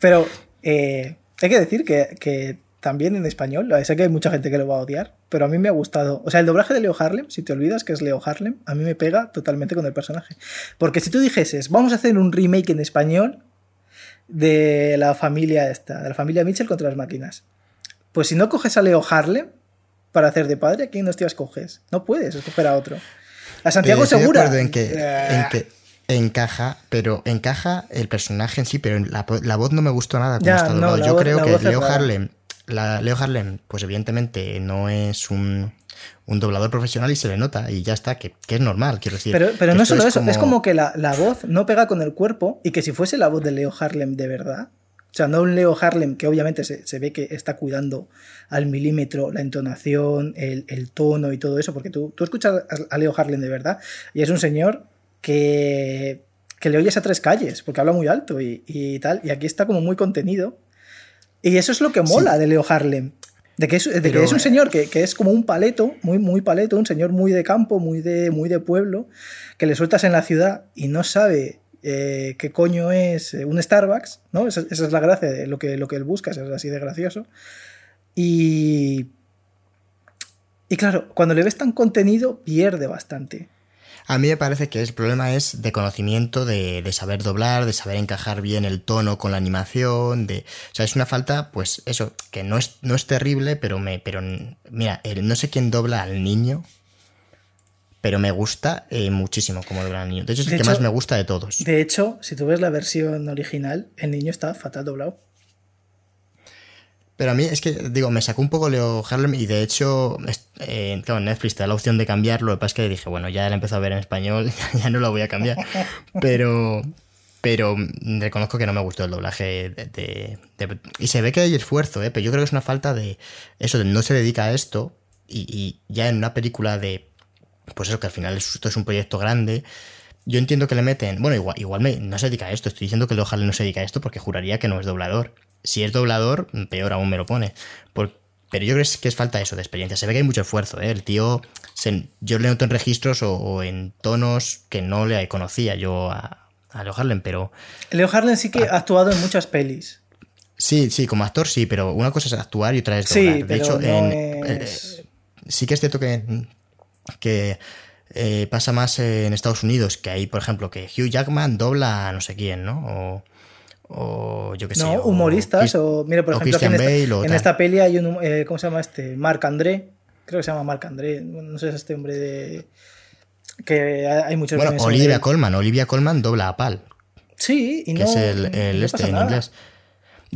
Pero eh, hay que decir que, que también en español. Sé que hay mucha gente que lo va a odiar, pero a mí me ha gustado. O sea, el doblaje de Leo Harlem, si te olvidas que es Leo Harlem, a mí me pega totalmente con el personaje. Porque si tú dijeses, vamos a hacer un remake en español de la familia esta, de la familia Mitchell contra las máquinas. Pues si no coges a Leo Harlem para hacer de padre, ¿a quién hostias coges? No puedes escoger a otro. A Santiago Segura. en que, en que encaja, pero encaja el personaje en sí, pero la, la voz no me gustó nada como está doblado. Yo creo que Leo Harlem, la, Leo Harlem, pues evidentemente no es un, un, doblador profesional y se le nota y ya está, que, que es normal, quiero decir. Pero, pero no solo eso, es como que la, la, voz no pega con el cuerpo y que si fuese la voz de Leo Harlem de verdad, o sea, no un Leo Harlem que obviamente se, se ve que está cuidando al milímetro la entonación, el, el tono y todo eso, porque tú, tú escuchas a Leo Harlem de verdad y es un señor que, que le oyes a tres calles, porque habla muy alto y, tal, y aquí está como muy contenido. Y eso es lo que mola de Leo Harlem. De que es, de que es un señor que, que, es como un paleto, muy, muy paleto, un señor muy de campo, muy de, muy de pueblo, que le sueltas en la ciudad y no sabe eh, qué coño es eh, un Starbucks, ¿no? Esa, esa, es la gracia de lo que, lo que él busca, es así de gracioso. Y. Y claro, cuando le ves tan contenido, pierde bastante. A mí me parece que el problema es de conocimiento, de, de, saber doblar, de saber encajar bien el tono con la animación, de... O sea, es una falta, pues eso, que no es, no es terrible, pero me... Pero mira, el, no sé quién dobla al niño, pero me gusta eh, muchísimo como dobla al niño. De hecho, es el que más me gusta de todos. De hecho, si tú ves la versión original, el niño está fatal doblado. Pero a mí es que, digo, me sacó un poco Leo Harlem y de hecho, eh, claro, Netflix te da la opción de cambiarlo. Lo que pasa es que dije, bueno, ya la empezado a ver en español, ya no lo voy a cambiar. Pero, pero reconozco que no me gustó el doblaje de, y se ve que hay esfuerzo, ¿eh? pero yo creo que es una falta de eso, de no se dedica a esto y, y ya en una película de, pues eso, que al final esto es un proyecto grande. Yo entiendo que le meten, bueno, igual, igual me, no se dedica a esto, estoy diciendo que Leo Harlem no se dedica a esto porque juraría que no es doblador si es doblador, peor aún me lo pone. Pero yo creo que es falta eso de experiencia. Se ve que hay mucho esfuerzo, ¿eh? El tío, se, yo le noto en registros o, o, en tonos que no le conocía yo a, a, Leo Harlem, pero... Leo Harlem sí que ha actuado en muchas pelis. Sí, sí, como actor sí, pero una cosa es actuar y otra es doblar. Sí, de hecho, no en, es... eh, sí que es cierto que, que eh, pasa más en Estados Unidos, que hay, por ejemplo, que Hugh Jackman dobla a no sé quién, ¿no? O, o yo qué sé. No, humoristas, o, o mira, por ejemplo, en esta, en esta, peli hay un, eh, ¿cómo se llama este? Marc André, creo que se llama Marc André, no sé, es este hombre de... que hay muchos... Bueno, Olivia Colman, Olivia Colman dobla a Pal. Sí, y que no, es el, el no este en nada. inglés.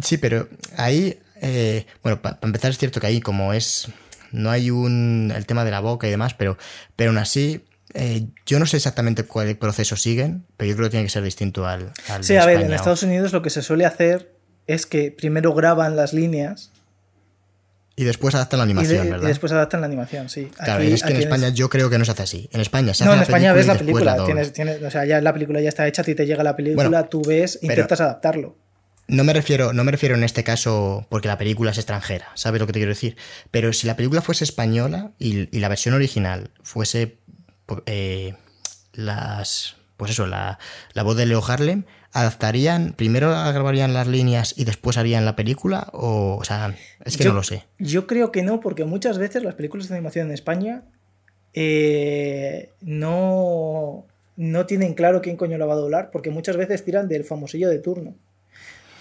Sí, pero ahí, eh, bueno, para pa empezar es cierto que ahí como es, no hay un, el tema de la boca y demás, pero, pero aún así eh, yo no sé exactamente cuál proceso siguen, pero yo creo que tiene que ser distinto al. al sí, a ver, en Estados Unidos lo que se suele hacer es que primero graban las líneas. Y después adaptan la animación, y de, ¿verdad? Y después adaptan la animación, sí. Claro, aquí, es que en España es... yo creo que no se hace así. En España se hace No, en la España ves la película. la tienes, tienes, o sea, ya la película ya está hecha, a ti te llega la película, bueno, tú ves, intentas adaptarlo. No me refiero, no me refiero en este caso porque la película es extranjera, ¿sabes lo que te quiero decir? Pero si la película fuese española y, y la versión original fuese eh, las. Pues eso, la, la, voz de Leo Harlem, ¿adaptarían, primero grabarían las líneas y después harían la película? O, o sea, es que yo, no lo sé. Yo creo que no, porque muchas veces las películas de animación en España eh, no, no tienen claro quién coño la va a doblar, porque muchas veces tiran del famosillo de turno.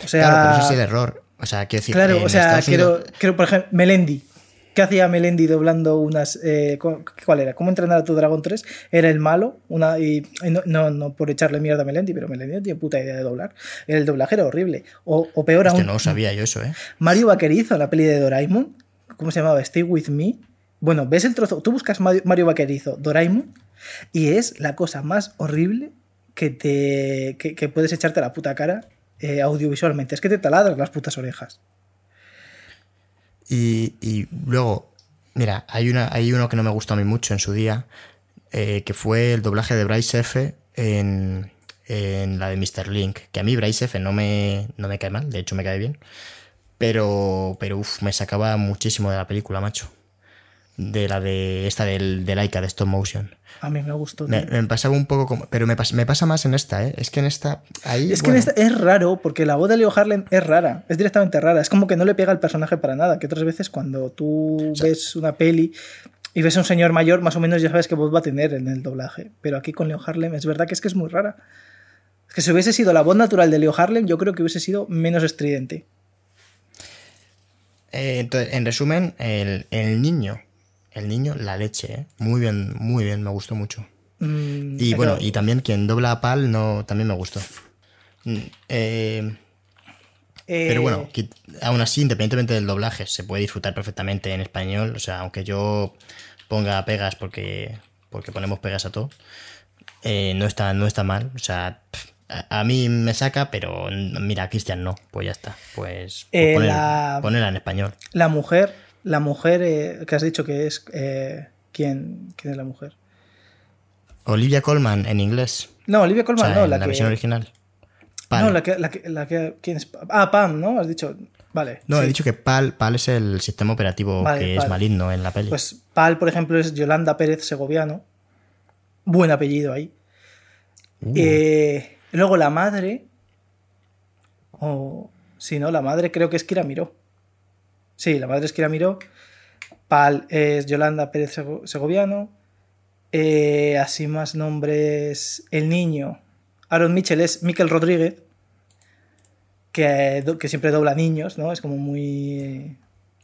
O sea, claro, pero eso es el error. O sea, quiero decir. Claro, o sea, quiero, quiero, por ejemplo, Melendi. ¿Qué hacía Melendi doblando unas. Eh, ¿Cuál era? ¿Cómo entrenar a tu dragón 3? Era el malo. Una, y, y no, no, no, por echarle mierda a Melendi, pero Melendi no tiene puta idea de doblar. El doblaje era horrible. O, o peor aún. Que no sabía yo eso, ¿eh? Mario Vaquerizo, la peli de Doraemon. ¿Cómo se llamaba? Stay with me. Bueno, ves el trozo. Tú buscas Mario, Mario Vaquerizo, Doraemon. Y es la cosa más horrible que, te, que, que puedes echarte a la puta cara eh, audiovisualmente. Es que te taladras las putas orejas. Y, luego, mira, hay, una, hay uno que no me gustó a mí mucho en su día, eh, que fue el doblaje de Bryce F. en, en la de Mr. Link. Que a mí Bryce F. no me, no me cae mal, de hecho me cae bien. Pero, pero me sacaba muchísimo de la película, macho. de la de esta del, de Laika, de Stop Motion. A mí me gustó. Me, me pasaba un poco como. Pero me, pas- me pasa más en esta, ¿eh? Es que en esta. Ahí, Es que bueno, en esta es raro, porque la voz de Leo Harlem es rara, es directamente rara. Es como que no le pega al personaje para nada. Que otras veces cuando tú ves una peli y ves a un señor mayor, más o menos ya sabes qué voz va a tener en el doblaje. Pero aquí con Leo Harlem es verdad que es que es muy rara. Es que si hubiese sido la voz natural de Leo Harlem, yo creo que hubiese sido menos estridente. eh, entonces, en resumen, el, el niño. El niño, la leche, ¿eh? Muy bien, muy bien, me gustó mucho. Mm, Y bueno, y también quien dobla a Pal no, también me gustó. Mm, eh, eh, Pero bueno, que aún así, independientemente del doblaje, se puede disfrutar perfectamente en español. O sea, aunque yo ponga pegas porque, porque ponemos pegas a todo, eh, no, está, no está mal. O sea, a, a mí me saca, pero mira, Cristian no. Pues ya está. Pues, pues Eh, poner- la- ponerla en español. La mujer, la mujer eh, que has dicho que es. eh, ¿quién, ¿Quién es la mujer? Olivia Colman en inglés. No, Olivia O Colman, sea, no, en la, la, que. versión original. Pal. No, la que, la que, la que- ¿Quién es? Ah, Pam, ¿no? Has dicho. Vale. No, sí. he dicho que PAL, PAL es el sistema operativo Vale, que Pal. es maligno en la peli. Pues Pal, por ejemplo, es Yolanda Pérez Segoviano. Buen apellido ahí. Uh, Eh, luego la madre. O. sí, ¿no? La madre creo que es Kira Miró. Sí, la madre es Kira Miró. Pal es Yolanda Pérez Sego- Segoviano. Eh, así más nombres. El niño. Aaron Mitchell es Miquel Rodríguez. Que, do- que siempre dobla niños, ¿no? Es como muy.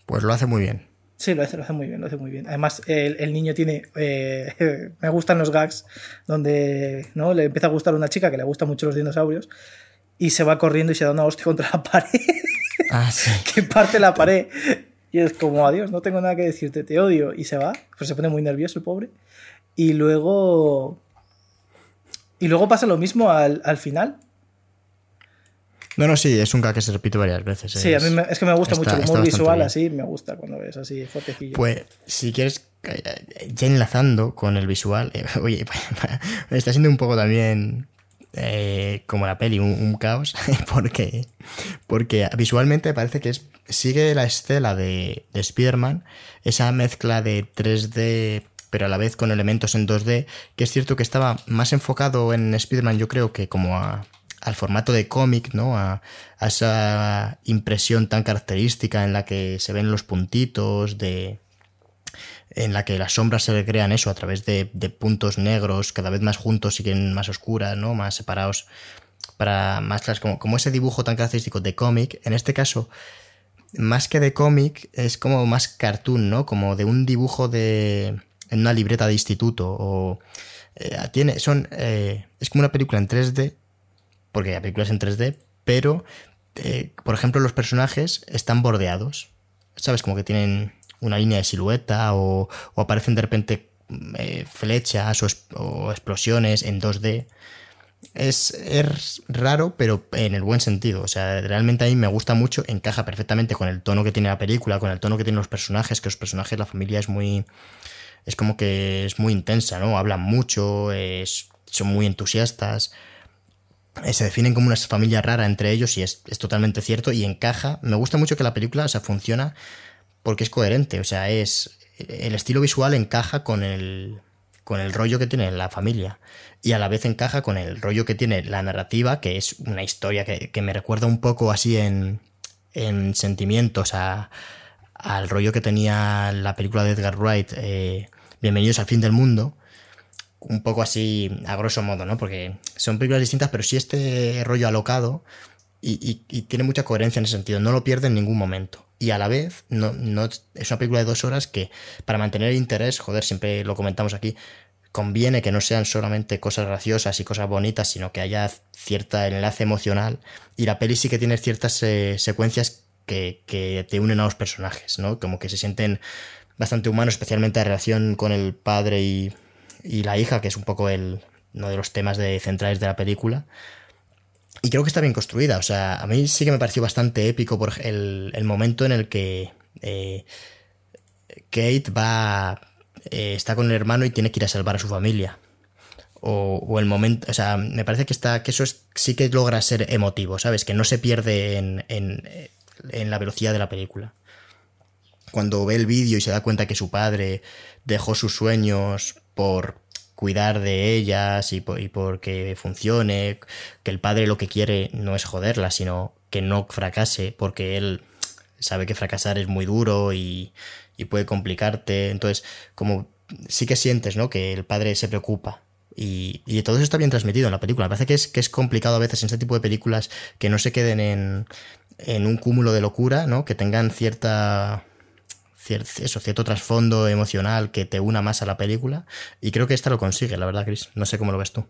pues lo hace muy bien. Sí, lo hace, lo hace muy bien, lo hace muy bien. Además, el, el niño tiene. eh, me gustan los gags donde ¿no? le empieza a gustar una chica que le gustan mucho los dinosaurios y se va corriendo y se da una hostia contra la pared, Ah, sí. que parte la pared. Y es como, adiós, no tengo nada que decirte, te odio. Y se va, pues se pone muy nervioso el pobre. Y luego. Y luego pasa lo mismo al, al final. No, no, sí, es un gag que se repite varias veces. Sí, a es- mí me- es que me gusta está- mucho el humor visual bien. así, me gusta cuando ves así fuertecillo. Pues, si quieres, eh, ya enlazando con el visual, eh, oye, está siendo un poco también eh, como la peli, un, caos, porque, porque visualmente parece que sigue la estela de, de Spider-Man, esa mezcla de 3D, pero a la vez con elementos en 2D, que es cierto que estaba más enfocado en Spider-Man, yo creo que como a- al formato de cómic, ¿no? A, a esa impresión tan característica en la que se ven los puntitos, de, en la que las sombras se recrean eso a través de, puntos negros cada vez más juntos y más oscuras, ¿no? Más separados para más como, como ese dibujo tan característico de cómic. En este caso, más que de cómic, es como más cartoon, ¿no? Como de un dibujo de. en una libreta de instituto. O. eh, tiene. Son. eh, es como una película en 3D. Porque la película es en 3D. Pero. eh, por ejemplo, los personajes están bordeados. ¿Sabes? Como que tienen una línea de silueta. O, aparecen de repente eh, flechas o explosiones en 2D es, es raro, pero en el buen sentido. O sea, realmente a mí me gusta mucho, encaja perfectamente con el tono que tiene la película, con el tono que tienen los personajes, que los personajes, la familia es muy. Es como que es muy intensa, ¿no? Hablan mucho, es- son muy entusiastas. eh, Se definen como una familia rara entre ellos y es, es totalmente cierto y encaja. Me gusta mucho que la película, o sea, funciona porque es coherente. O sea, es. El estilo visual encaja con el. con el rollo que tiene la familia. Y a la vez encaja con el rollo que tiene la narrativa, que es una historia que, que me recuerda un poco así en. en sentimientos a. al rollo que tenía la película de Edgar Wright, eh, Bienvenidos al fin del mundo. Un poco así, a grosso modo, ¿no? Porque son películas distintas, pero sí este rollo alocado y, y- y tiene mucha coherencia en ese sentido. No lo pierde en ningún momento. Y a la vez, no, no, es una película de dos horas que, para mantener el interés, joder, siempre lo comentamos aquí, conviene que no sean solamente cosas graciosas y cosas bonitas, sino que haya cierta enlace emocional. Y la peli sí que tiene ciertas eh, secuencias que, que te unen a los personajes, ¿no? Como que se sienten bastante humanos, especialmente la relación con el padre y, y la hija, que es un poco el, uno de los temas de, centrales de la película. Y creo que está bien construida. O sea, a mí sí que me pareció bastante épico por el, el momento en el que eh, Kate va. eh, está con el hermano y tiene que ir a salvar a su familia. O, el momento. O sea, me parece que está. que eso es, sí que logra ser emotivo, ¿sabes? Que no se pierde en, en, en la velocidad de la película. cuando ve el vídeo y se da cuenta que su padre dejó sus sueños por cuidar de ellas y, y porque funcione, que el padre lo que quiere no es joderla, sino que no fracase, porque él sabe que fracasar es muy duro y, y puede complicarte. Entonces, como sí que sientes, ¿no? Que el padre se preocupa. Y, y, todo eso está bien transmitido en la película. Me parece que es, que es complicado a veces en este tipo de películas que no se queden en, en un cúmulo de locura, ¿no? Que tengan cierta eso, cierto trasfondo emocional que te una más a la película. Y creo que esta lo consigue, la verdad, Chris. No sé cómo lo ves tú.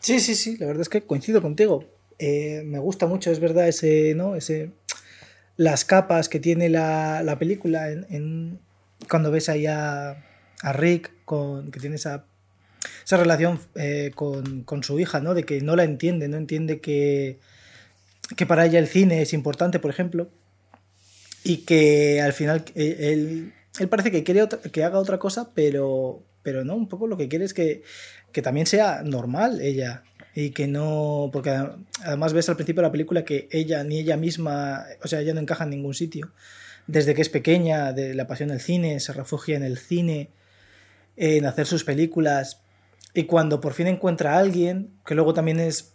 Sí, sí, sí, la verdad es que coincido contigo. Eh, me gusta mucho, es verdad, ese, ¿no? Ese, las capas que tiene la, la película en, cuando ves ahí a, a, Rick, que tiene esa, esa relación eh, con, con, su hija, ¿no? De que no la entiende, no entiende que, que para ella el cine es importante, por ejemplo y que al final eh, él, él parece que quiere que haga otra cosa, pero, pero no, un poco lo que quiere es que, que también sea normal ella y que no, porque además ves al principio de la película que ella ni ella misma, o sea, ella no encaja en ningún sitio. Desde que es pequeña, de la pasión del cine, se refugia en el cine, en hacer sus películas, y cuando por fin encuentra a alguien, que luego también es,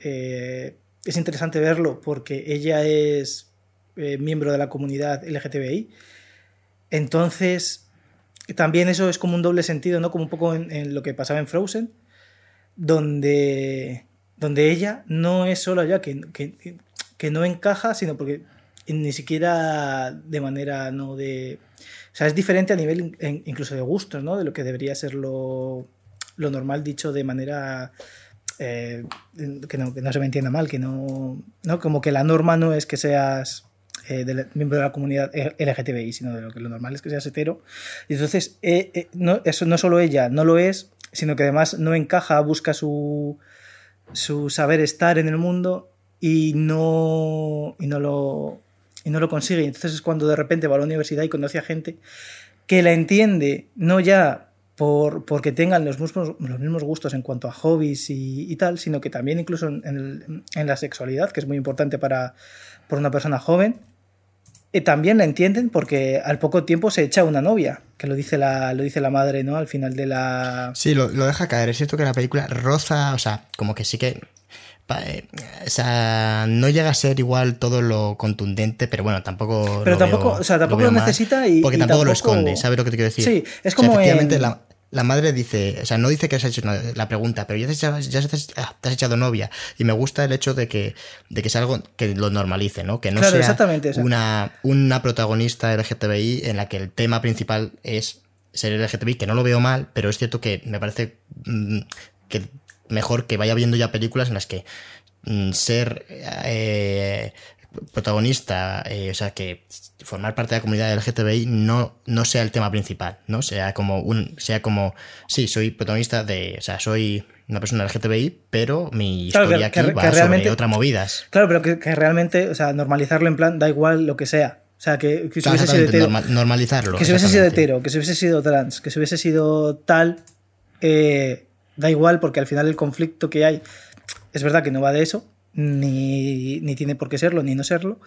eh, es interesante verlo, porque ella es eh, miembro de la comunidad LGTBI. Entonces, también eso es como un doble sentido, ¿no? Como un poco en, lo que pasaba en Frozen, donde, donde ella no es solo ya que, que, no encaja, sino porque ni siquiera de manera no de... O sea, es diferente a nivel incluso de gustos, ¿no? De lo que debería ser lo, lo normal dicho de manera... Eh, que, no, que, no, se me entienda mal, que no, no... Como que la norma no es que seas eh, miembro de la comunidad LGTBI, sino de lo que lo normal es que seas hetero. Y entonces, eh, eh, no, eso no solo ella no lo es, sino que además no encaja, busca su, su saber estar en el mundo y no, y no, lo, y no lo consigue. Entonces es cuando de repente va a la universidad y conoce a gente que la entiende, no ya por, porque tengan los mismos, los mismos gustos en cuanto a hobbies y, tal, sino que también incluso en, en, la sexualidad, que es muy importante para, para una persona joven, y también la entienden porque al poco tiempo se echa una novia, que lo dice la, lo dice la madre, ¿no? Al final de la... Sí, lo, deja caer. Es cierto que la película roza, o sea, como que sí que... Eh, o sea, no llega a ser igual todo lo contundente, pero bueno, tampoco. Pero tampoco, o sea, tampoco lo, necesita y. Porque tampoco, lo esconde, ¿sabes lo que te quiero decir? Sí, es como. efectivamente, la, la madre dice, o sea, no dice que has hecho la pregunta, pero ya, te, ya ah, te, has echado novia. Y me gusta el hecho de que, de que sea algo que lo normalice, ¿no? Que no sea una, una protagonista LGTBI en la que el tema principal es ser LGTBI, que no lo veo mal, pero es cierto que me parece mm, que mejor que vaya viendo ya películas en las que mm, ser eh, protagonista, eh, o sea, que formar parte de la comunidad LGTBI no, no sea el tema principal, ¿no? Sea como un, sea como, sí, soy protagonista de, o sea, soy una persona LGTBI, pero mi historia aquí va sobre otras movidas. Claro, pero que, realmente, o sea, normalizarlo en plan, da igual lo que sea. O sea, que, si hubiese sido hetero. normalizarlo. Que si hubiese sido hetero, que si hubiese sido trans, que si hubiese sido tal, eh, da igual porque al final el conflicto que hay es verdad que no va de eso, ni, ni tiene por qué serlo, ni no serlo.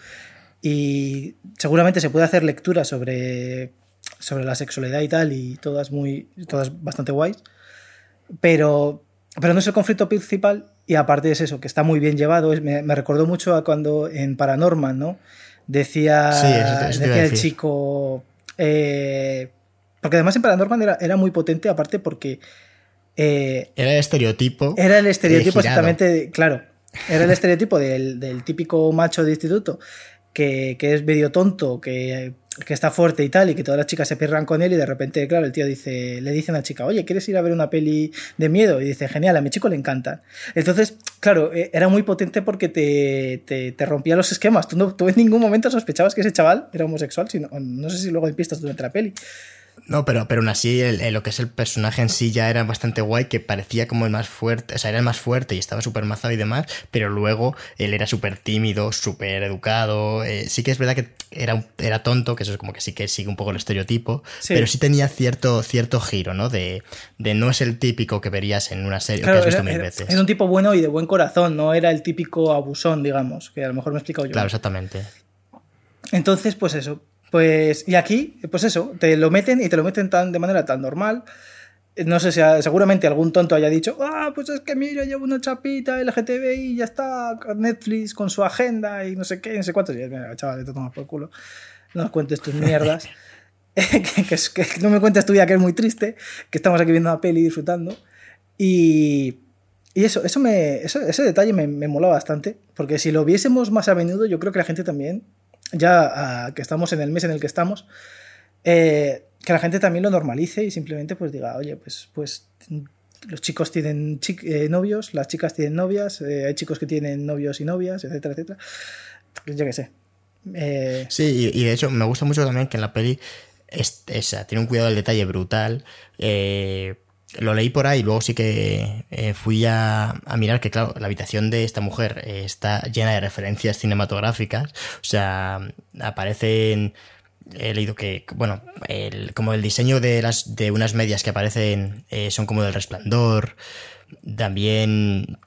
Y seguramente se puede hacer lectura sobre, sobre la sexualidad y tal, y todas, muy, todas bastante guays. Pero, pero no es el conflicto principal, y aparte es eso, que está muy bien llevado. me, me, recordó mucho a cuando en Paranorman, ¿no? Decía, decía el chico. Eh, porque además en Paranorman era, era muy potente, aparte porque. Eh, era el estereotipo. Era el estereotipo exactamente, claro. Era el estereotipo del, del típico macho de instituto que, que, es medio tonto, que, que, está fuerte y tal, y que todas las chicas se pierdan con él, y de repente, claro, el tío dice, le dice a una chica, oye, ¿quieres ir a ver una peli de miedo? Y dice, genial, a mi chico le encanta. Entonces, claro, e, era muy potente porque te, te, te rompía los esquemas. Tú, no, tú en ningún momento sospechabas que ese chaval era homosexual, sino, no sé si luego hay pistas durante la peli. No, pero, pero aún así, lo que es el personaje en sí ya era bastante guay, que parecía como el más fuerte, o sea, era el más fuerte y estaba súper mazado y demás, pero luego él era súper tímido, súper educado. Eh, sí que es verdad que era, era tonto, que eso es como que sí que sigue un poco el estereotipo, pero sí tenía cierto, cierto giro, ¿no? De, de no es el típico que verías en una serie que has visto mil veces. Es un tipo bueno y de buen corazón, no era el típico abusón, digamos, que a lo mejor me he explicado yo. Claro, exactamente. Entonces, pues eso, Pues, y aquí, pues eso, te lo meten y te lo meten tan, de manera tan normal. No sé si seguramente algún tonto haya dicho, ah, pues es que mira, llevo una chapita LGTB y ya está Netflix con su agenda y no sé qué, no sé cuánto. Y, mira, chaval, te tomas por culo. No nos cuentes tus mierdas. que, que, no me cuentes tu vida, que es muy triste, que estamos aquí viendo una peli disfrutando. Y, y eso, eso me, ese detalle me, me mola bastante, porque si lo viésemos más a menudo, yo creo que la gente también, ya que estamos en el mes en el que estamos, eh, que la gente también lo normalice y simplemente pues diga, oye, pues, pues los chicos tienen eh, novios, las chicas tienen novias, eh, hay chicos que tienen novios y novias, etcétera, etcétera. Yo qué sé. Sí, y, de hecho me gusta mucho también que en la peli esa, tiene un cuidado del detalle brutal. Lo leí por ahí, luego sí que fui a, mirar que, claro, la habitación de esta mujer está llena de referencias cinematográficas. O sea, aparecen he leído que, bueno, como el diseño de, las, de unas medias que aparecen eh, son como del resplandor. También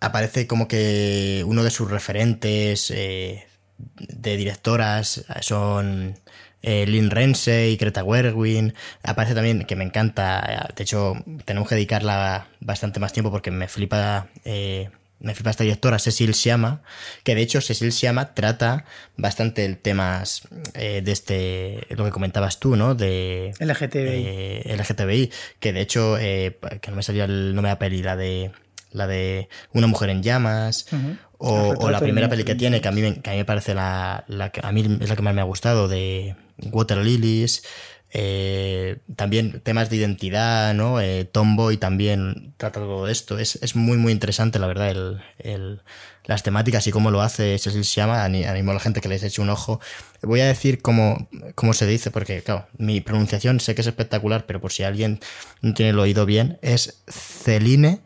aparece como que uno de sus referentes eh, de directoras son eh, Lynn Rense y Greta Werwin. Aparece también, que me encanta, de hecho tenemos que dedicarla bastante más tiempo porque me flipa me flipa esta directora, Cecil Siama, que de hecho Cecil Siama trata bastante el temas eh, de este, lo que comentabas tú, ¿no? De LGTBI. Eh, LGTBI, que de hecho, eh, que no me salía el nombre de la peli, la de, la de Una mujer en llamas, o, la primera peli que tiene, que a mí, que a mí me parece la, la que a mí es la que más me ha gustado, de Water Lilies, eh, también temas de identidad, ¿no? Eh, Tomboy también trata todo esto. Es, muy, muy interesante, la verdad, el, las temáticas y cómo lo hace Cecil llama Animo a la gente que les eche un ojo. Voy a decir cómo, cómo se dice, porque, claro, mi pronunciación sé que es espectacular, pero por si alguien no tiene el oído bien, es Celine.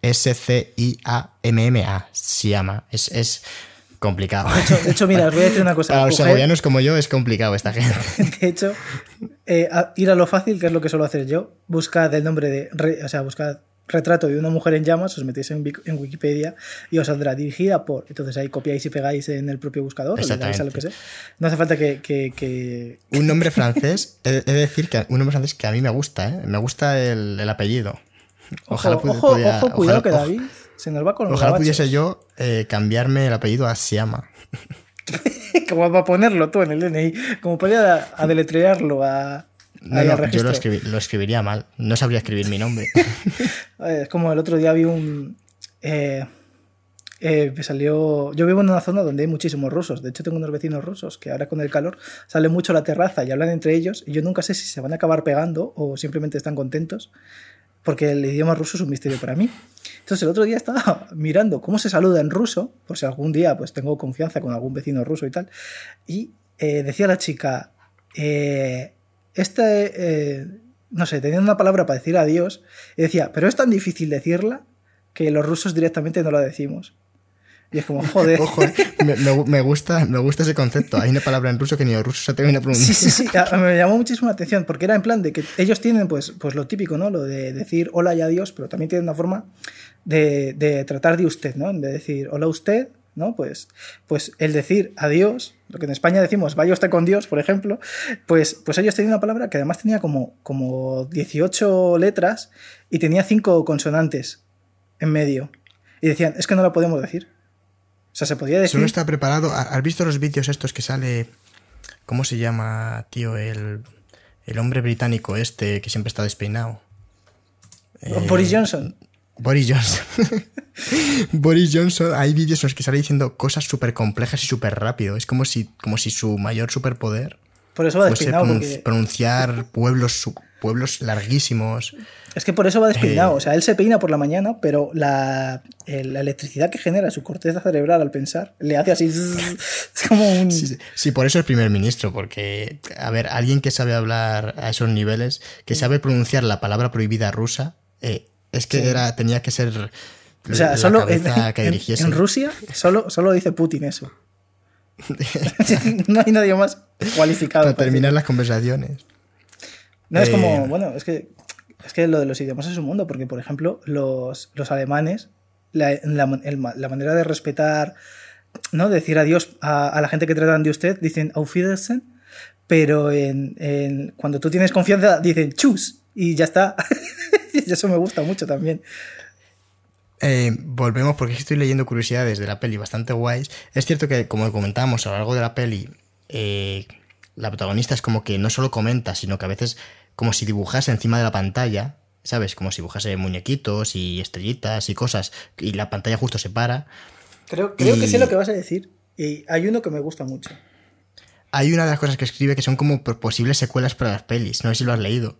S-C-I-A-M-M-A, Siama. Es, es complicado. De hecho, mira, os voy a decir una cosa. Para los segovianos como yo es complicado esta gente. De hecho, eh, ir a lo fácil, que es lo que suelo hacer yo, buscad el nombre de, o sea, buscad retrato de una mujer en llamas, os metéis en, Wikipedia y os saldrá dirigida por. Entonces ahí copiáis y pegáis en el propio buscador, lo que sea. No hace falta que. Un nombre francés, he de decir que un nombre francés que a mí me gusta, ¿eh? Me gusta el, apellido. Ojalá ojo, ojo, cuidado que David se nos va con Ojalá pudiese yo eh, cambiarme el apellido a Siama. ¿Cómo va a ponerlo tú en el DNI? Como podría a deletrearlo a. No, yo lo, escribiría mal. No sabría escribir mi nombre. es como el otro día vi un. Eh, eh, me salió. Yo vivo en una zona donde hay muchísimos rusos. De hecho, tengo unos vecinos rusos que ahora con el calor salen mucho a la terraza y hablan entre ellos. Y yo nunca sé si se van a acabar pegando o simplemente están contentos. Porque el idioma ruso es un misterio para mí. Entonces el otro día estaba mirando cómo se saluda en ruso, por si algún día pues tengo confianza con algún vecino ruso y tal, y eh, decía la chica, eh, este, eh, no sé, tenía una palabra para decir adiós, y decía, pero es tan difícil decirla que los rusos directamente no la decimos. Y es como, joder. Ojo, me, gusta, me gusta ese concepto. Hay una palabra en ruso que ni los rusos se atreven a pronunciar. Sí, sí, sí. Me llamó muchísimo la atención porque era en plan de que ellos tienen pues, pues lo típico, ¿no? Lo de decir hola y adiós, pero también tienen una forma de, de tratar de usted, ¿no? En vez de decir hola usted, ¿no? Pues, pues el decir adiós, lo que en España decimos vaya usted con Dios, por ejemplo, pues, pues ellos tenían una palabra que además tenía como, como 18 letras y tenía cinco consonantes en medio. Y decían, es que no la podemos decir. O sea, se podía decir. Solo está preparado. ¿Has visto los vídeos estos que sale. ¿Cómo se llama, tío? El, el hombre británico este que siempre está despeinado. Boris Johnson. Boris Johnson. Boris Johnson, hay vídeos en los que sale diciendo cosas súper complejas y súper rápido. Es como si, como si su mayor superpoder por eso va despeinado. Pronunciar pueblos, pueblos larguísimos. Es que por eso va despeinado. Eh, o sea, él se peina por la mañana, pero la, electricidad que genera su corteza cerebral al pensar le hace así. Es como un. Sí, por eso es primer ministro, porque, a ver, alguien que sabe hablar a esos niveles, que sabe pronunciar la palabra prohibida rusa, eh, es que era, tenía que ser. O sea, solo en, en, Rusia solo, solo dice Putin eso. no hay nadie más cualificado. Para, terminar las conversaciones. No, es como, eh, bueno, es que, es que lo de los idiomas es un mundo, porque, por ejemplo, los, los alemanes, la, manera de respetar, ¿no? decir adiós a, la gente que tratan de usted, dicen Auf Wiedersehen, pero en, cuando tú tienes confianza dicen chus y ya está. y eso me gusta mucho también. Eh, volvemos porque estoy leyendo curiosidades de la peli bastante guays. Es cierto que, como comentábamos a lo largo de la peli, eh, la protagonista es como que no solo comenta, sino que a veces como si dibujase encima de la pantalla, ¿sabes? Como si dibujase muñequitos y estrellitas y cosas, y la pantalla justo se para. Creo, creo que sé lo que vas a decir. Y hay uno que me gusta mucho. Hay una de las cosas que escribe que son como posibles secuelas para las pelis. No sé si lo has leído.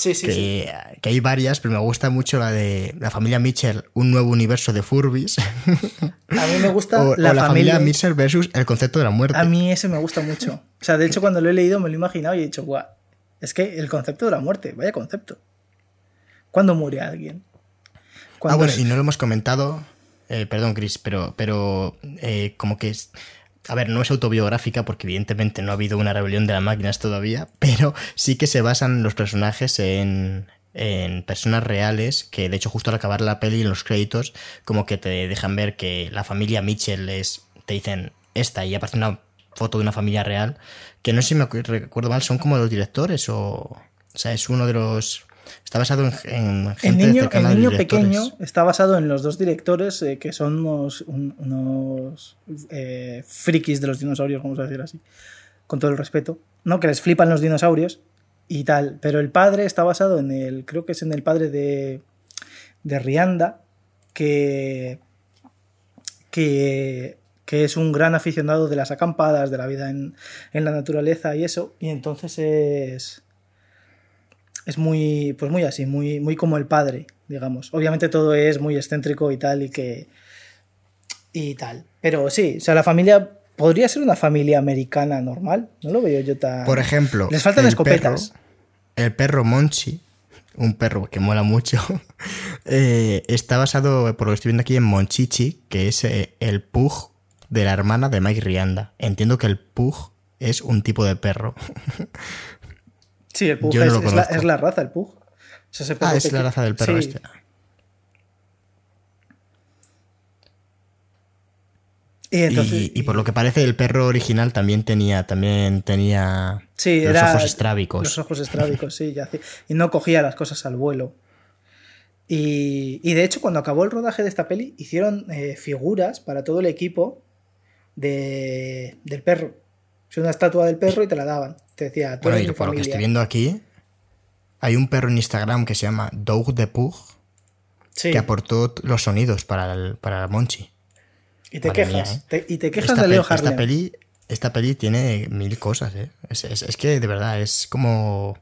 Sí, sí, que, que hay varias, pero me gusta mucho la de la familia Mitchell, un nuevo universo de Furbis. A mí me gusta la, familia... Mitchell versus el concepto de la muerte. A mí ese me gusta mucho. O sea, de hecho, cuando lo he leído me lo he imaginado y he dicho, guau, es que el concepto de la muerte, vaya concepto. ¿Cuándo muere alguien? Ah, bueno, y no lo hemos comentado, eh, perdón, Chris, pero, pero eh, como que es a ver, no es autobiográfica porque evidentemente no ha habido una rebelión de las máquinas todavía, pero sí que se basan los personajes en, en personas reales que de hecho justo al acabar la peli en los créditos como que te dejan ver que la familia Mitchell es, te dicen esta y aparece una foto de una familia real que no sé si me recuerdo mal, son como los directores o... O sea, es uno de los Está basado en, gente el niño, el niño pequeño está basado en los dos directores eh, que son unos, eh, frikis de los dinosaurios, vamos a decir así, con todo el respeto, ¿no? Que les flipan los dinosaurios y tal. Pero el padre está basado en el, creo que es en el padre de, de Rianda, que, que, que es un gran aficionado de las acampadas, de la vida en, en la naturaleza y eso. Y entonces es es muy, pues muy así, muy, muy como el padre, digamos. Obviamente todo es muy excéntrico y tal, y que. y tal. Pero sí, o sea, la familia podría ser una familia americana normal. No lo veo yo tan. Por ejemplo, les faltan escopetas. el perro Monchi, un perro que mola mucho, eh, está basado, por lo que estoy viendo aquí, en Monchichi, que es eh, el pug de la hermana de Mike Rianda. Entiendo que el pug es un tipo de perro. Sí, el Pug es, la, raza, el Pug. ah, es la raza del perro este. Y, por lo que parece, el perro original también tenía, también tenía los ojos estrábicos. Los ojos estrábicos, sí, ya, y no cogía las cosas al vuelo. Y, de hecho, cuando acabó el rodaje de esta peli, hicieron eh, figuras para todo el equipo de, del perro. Es una estatua del perro y te la daban. Te decía, por lo que estoy viendo aquí, hay un perro en Instagram que se llama Dog the Pug que aportó los sonidos para para Monchi. Y te quejas. ¿eh? y te quejas de Leo Harlem. Esta peli, esta peli tiene mil cosas, ¿eh? Es, que de verdad es como.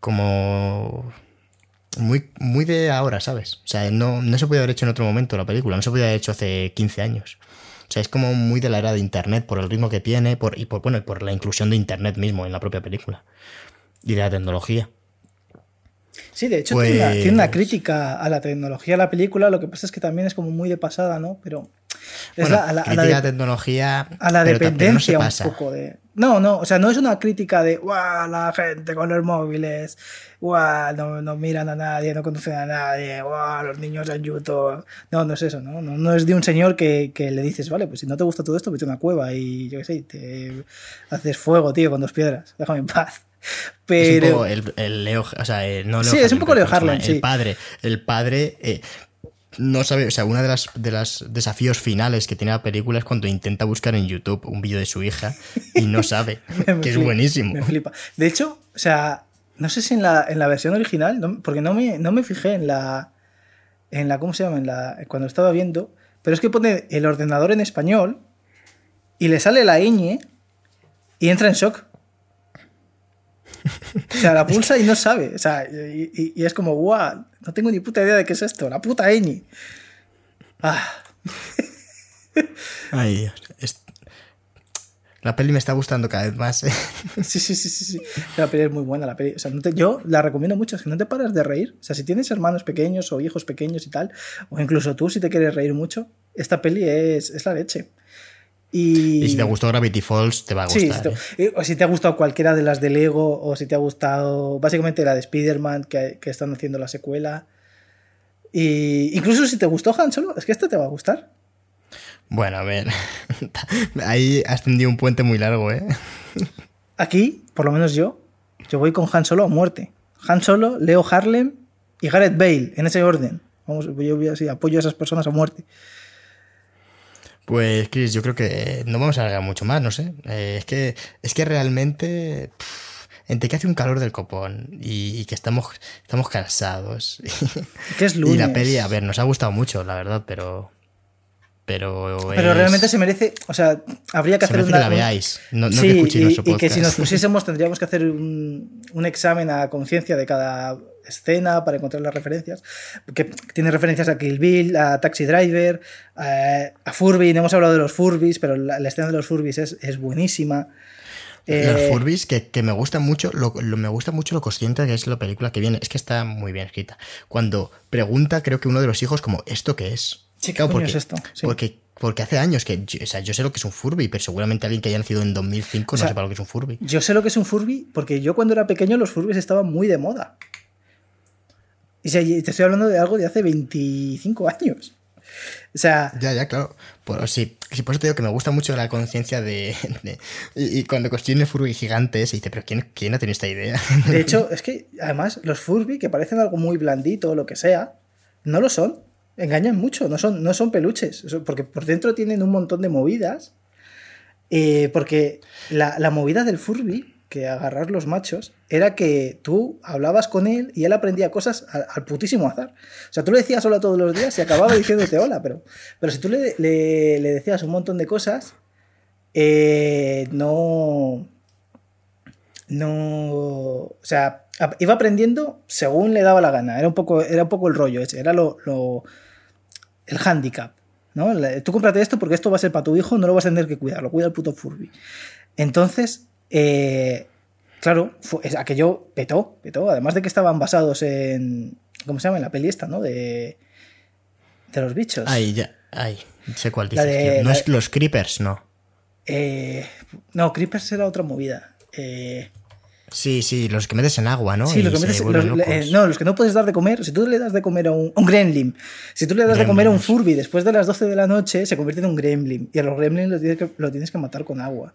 como. Muy, muy de ahora, ¿sabes? O sea, no, no se podía haber hecho en otro momento la película, no se podía haber hecho hace 15 años. O sea, es como muy de la era de Internet por el ritmo que tiene por, y por, bueno, por la inclusión de Internet mismo en la propia película y de la tecnología. Sí, de hecho tiene, una, pues crítica a la tecnología de la película, lo que pasa es que también es como muy de pasada, ¿no? Pero es a la, tecnología a la dependencia un poco de no no o sea no es una crítica de guau la gente con los móviles guau no, miran a nadie no conducen a nadie guau los niños en YouTube no no es eso no no, es de un señor que, le dices vale pues si no te gusta todo esto vete a una cueva y yo qué sé te haces fuego tío con dos piedras déjame en paz pero es un poco el, Leo o sea eh, no sí es un poco Leo Harlem el padre el padre eh, no sabe, o sea, uno de las, de los desafíos finales que tiene la película es cuando intenta buscar en YouTube un vídeo de su hija y no sabe, que es buenísimo. Me flipa. De hecho, o sea, no sé si en la, en la versión original, porque no me, no me fijé en la, en la, ¿cómo se llama? En la, cuando estaba viendo, pero es que pone el ordenador en español y le sale la ñ y entra en shock. O sea, la pulsa y no sabe. O sea, y, y es como, guau, no tengo ni puta idea de qué es esto. La puta Eni. Ah. Ay, La peli me está gustando cada vez más. ¿eh? Sí, sí, sí, sí, sí. La peli es muy buena. La peli. O sea, yo la recomiendo mucho. Es que no te paras de reír. O sea, si tienes hermanos pequeños o hijos pequeños y tal, o incluso tú si te quieres reír mucho, esta peli es, es la leche. Y... si te gustó Gravity Falls, te va a gustar. ¿eh? O si te ha gustado cualquiera de las de Lego, o si te ha gustado básicamente la de Spider-Man, que, están haciendo la secuela. Y incluso si te gustó Han Solo, es que esta te va a gustar. Bueno, a ver. Ahí has tendido un puente muy largo, ¿eh? aquí, por lo menos yo, yo voy con Han Solo a muerte. Han Solo, Leo Harlem y Gareth Bale, en ese orden. Vamos, yo voy así, apoyo a esas personas a muerte. Pues, Chris, yo creo que no vamos a alargar mucho más, no sé. Eh, es, que, es que realmente. entre que hace un calor del copón y, que estamos, estamos cansados. ¿Qué es lunes? Y la peli, a ver, nos ha gustado mucho, la verdad, pero. Pero, pero realmente se merece, o sea, habría que se hacer una, que la veáis, no, no sí, que y, nuestro y que si nos pusiésemos tendríamos que hacer un, un examen a conciencia de cada escena para encontrar las referencias. Que tiene referencias a Kill Bill, a Taxi Driver, a, a Furby. No hemos hablado de los Furbis, pero la, la escena de los Furbis es, es buenísima. Los Eh, Furbis, que, que me gusta mucho, lo, lo- me gusta mucho lo consciente que es la película que viene. Es que está muy bien escrita. Cuando pregunta, creo que uno de los hijos, como, ¿esto qué es? Sí, ¿qué Claro, porque, es esto? Sí. Porque, porque hace años que. yo- o sea, yo sé lo que es un Furby, pero seguramente alguien que haya nacido en 2005 O sea, no sepa lo que es un Furby. Yo sé lo que es un Furby porque yo cuando era pequeño los Furbis estaban muy de moda. Y te estoy hablando de algo de hace 25 años. O sea, Ya, ya, claro. Pues sí, sí, por eso te digo que me gusta mucho la conciencia de. de- y, y cuando construyen el Furby gigante, se dice, ¿pero quién, quién ha tenido esta idea? de hecho, es que además los Furby, que parecen algo muy blandito o lo que sea, no lo son. Engañan mucho, no son, no son peluches. Porque por dentro tienen un montón de movidas. Eh, porque la, la movida del Furby, que agarrar los machos, era que tú hablabas con él y él aprendía cosas al, al putísimo azar. O sea, tú le decías hola todos los días y acababa diciéndote hola, pero, pero si tú le, le- le decías un montón de cosas, eh, no. No. O sea, iba aprendiendo según le daba la gana. Era un poco, era un poco el rollo ese, era lo, lo- el handicap. ¿no? Tú cómprate esto porque esto va a ser para tu hijo, no lo vas a tener que cuidar, lo cuida el puto Furby. Entonces, eh, claro, fue, aquello petó, petó. Además de que estaban basados en. ¿Cómo se llama? En la peli esta, ¿no? De. De los bichos. Ay, ya, ay, sé cuál dices, de-. No es los Creepers, no. Eh, no, Creepers era otra movida. Eh, Sí, sí, los que metes en agua, ¿no? Sí, los que metes- los- eh, no, los que no puedes dar de comer. Si tú le das de comer a un, un gremlin, si tú le das de comer a un. Furby después de las 12 de la noche, se convierte en un gremlin. Y a los gremlins los tienes que, lo tienes que matar con agua.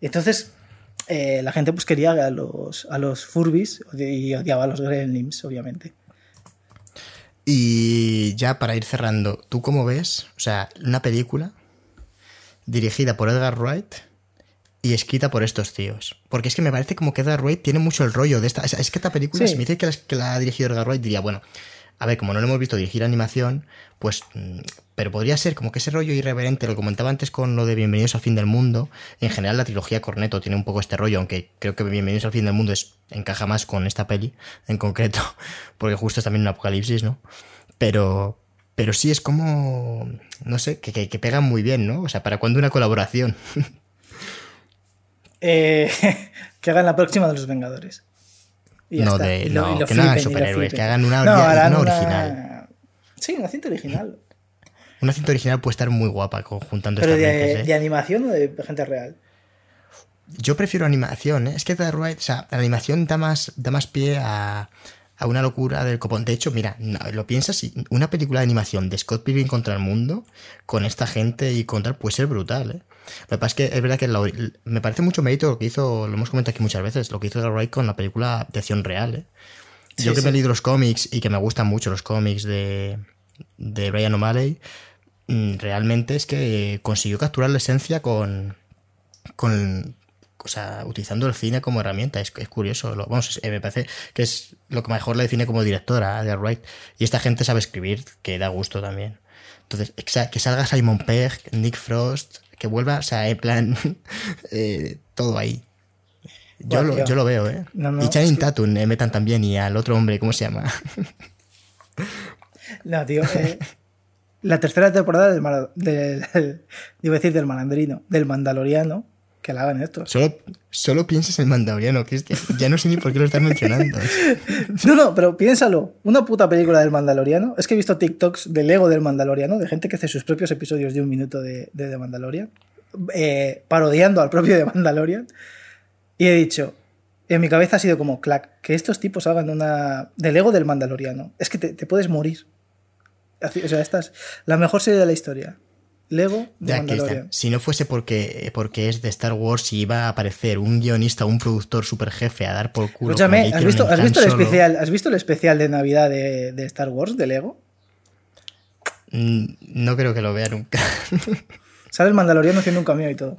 Entonces, eh, la gente pues quería a los, a los Furbis y odiaba a los gremlins, obviamente. Y ya para ir cerrando, ¿tú cómo ves? O sea, una película dirigida por Edgar Wright y escrita por estos tíos. Porque es que me parece como que Edgar Wright tiene mucho el rollo de esta. Es, es que esta película, Sí. si me dice que la, que la ha dirigido Edgar Wright, diría, bueno, a ver, como no lo hemos visto dirigir animación, pues. mm, Pero podría ser como que ese rollo irreverente, lo comentaba antes con lo de Bienvenidos al fin del mundo. En general, la trilogía Corneto tiene un poco este rollo, aunque creo que Bienvenidos al fin del mundo es, encaja más con esta peli en concreto, porque justo es también un apocalipsis, ¿no? Pero. Pero sí es como. No sé, que, que, que pegan muy bien, ¿no? O sea, ¿para cuándo una colaboración? Eh, que hagan la próxima de los Vengadores. Y No, está. de- Y lo- no, y lo que no hagan superhéroes, que hagan una No, una una- original. Sí, una cinta original. Una cinta original puede estar muy guapa conjuntando Pero estas de, mentes, ¿eh? de animación o de gente real. Yo prefiero animación, ¿eh? Es que The Wright, o sea, la animación da más, da más pie a, a una locura del copón. De hecho, mira, no, lo piensas una película de animación de Scott Pilgrim contra el mundo, con esta gente y con tal, puede ser brutal, ¿eh? Lo que pasa es que es verdad que la me parece mucho mérito lo que hizo, lo hemos comentado aquí muchas veces, lo que hizo The Wright con la película de acción real, ¿eh? Yo Sí, que me he leído los cómics y que me gustan mucho los cómics de, de Brian O'Malley, mm, realmente es que consiguió capturar la esencia con, con o sea, utilizando el cine como herramienta. Es, es curioso. Lo- vamos, es- eh, me parece que es lo que mejor le define como directora de Wright. Y esta gente sabe escribir, que da gusto también. Entonces, que salga Simon Pegg, Nick Frost, que vuelva, o sea, en plan, eh, todo ahí. Yo, lo, yo lo veo, ¿eh? No, no, y Channing que- Tatum eh, metan también, y al otro hombre, ¿cómo se llama? No, tío. eh, la tercera temporada del, Mara- del, del- iba a decir del malandrino, del mandaloriano, que la hagan estos. Solo, solo piensas en Mandaloriano, que ya no sé ni por qué lo estás mencionando. No, no, pero piénsalo. Una puta película del Mandaloriano. Es que he visto TikToks del Lego del Mandaloriano, de gente que hace sus propios episodios de un minuto de, de The Mandalorian, eh, parodiando al propio de Mandalorian. Y he dicho, en mi cabeza ha sido como, clac, que estos tipos hagan una. del Lego del Mandaloriano. Es que te, te puedes morir. O sea, esta es la mejor serie de la historia. Lego de Mandalorian. Si no fuese porque, porque es de Star Wars y iba a aparecer un guionista o un productor super jefe a dar por culo. Escúchame, ¿has visto, has visto el Solo, especial, ¿has visto el especial de Navidad de, de Star Wars, de Lego? mm, No creo que lo vea nunca. Sale el Mandaloriano haciendo un cameo y todo.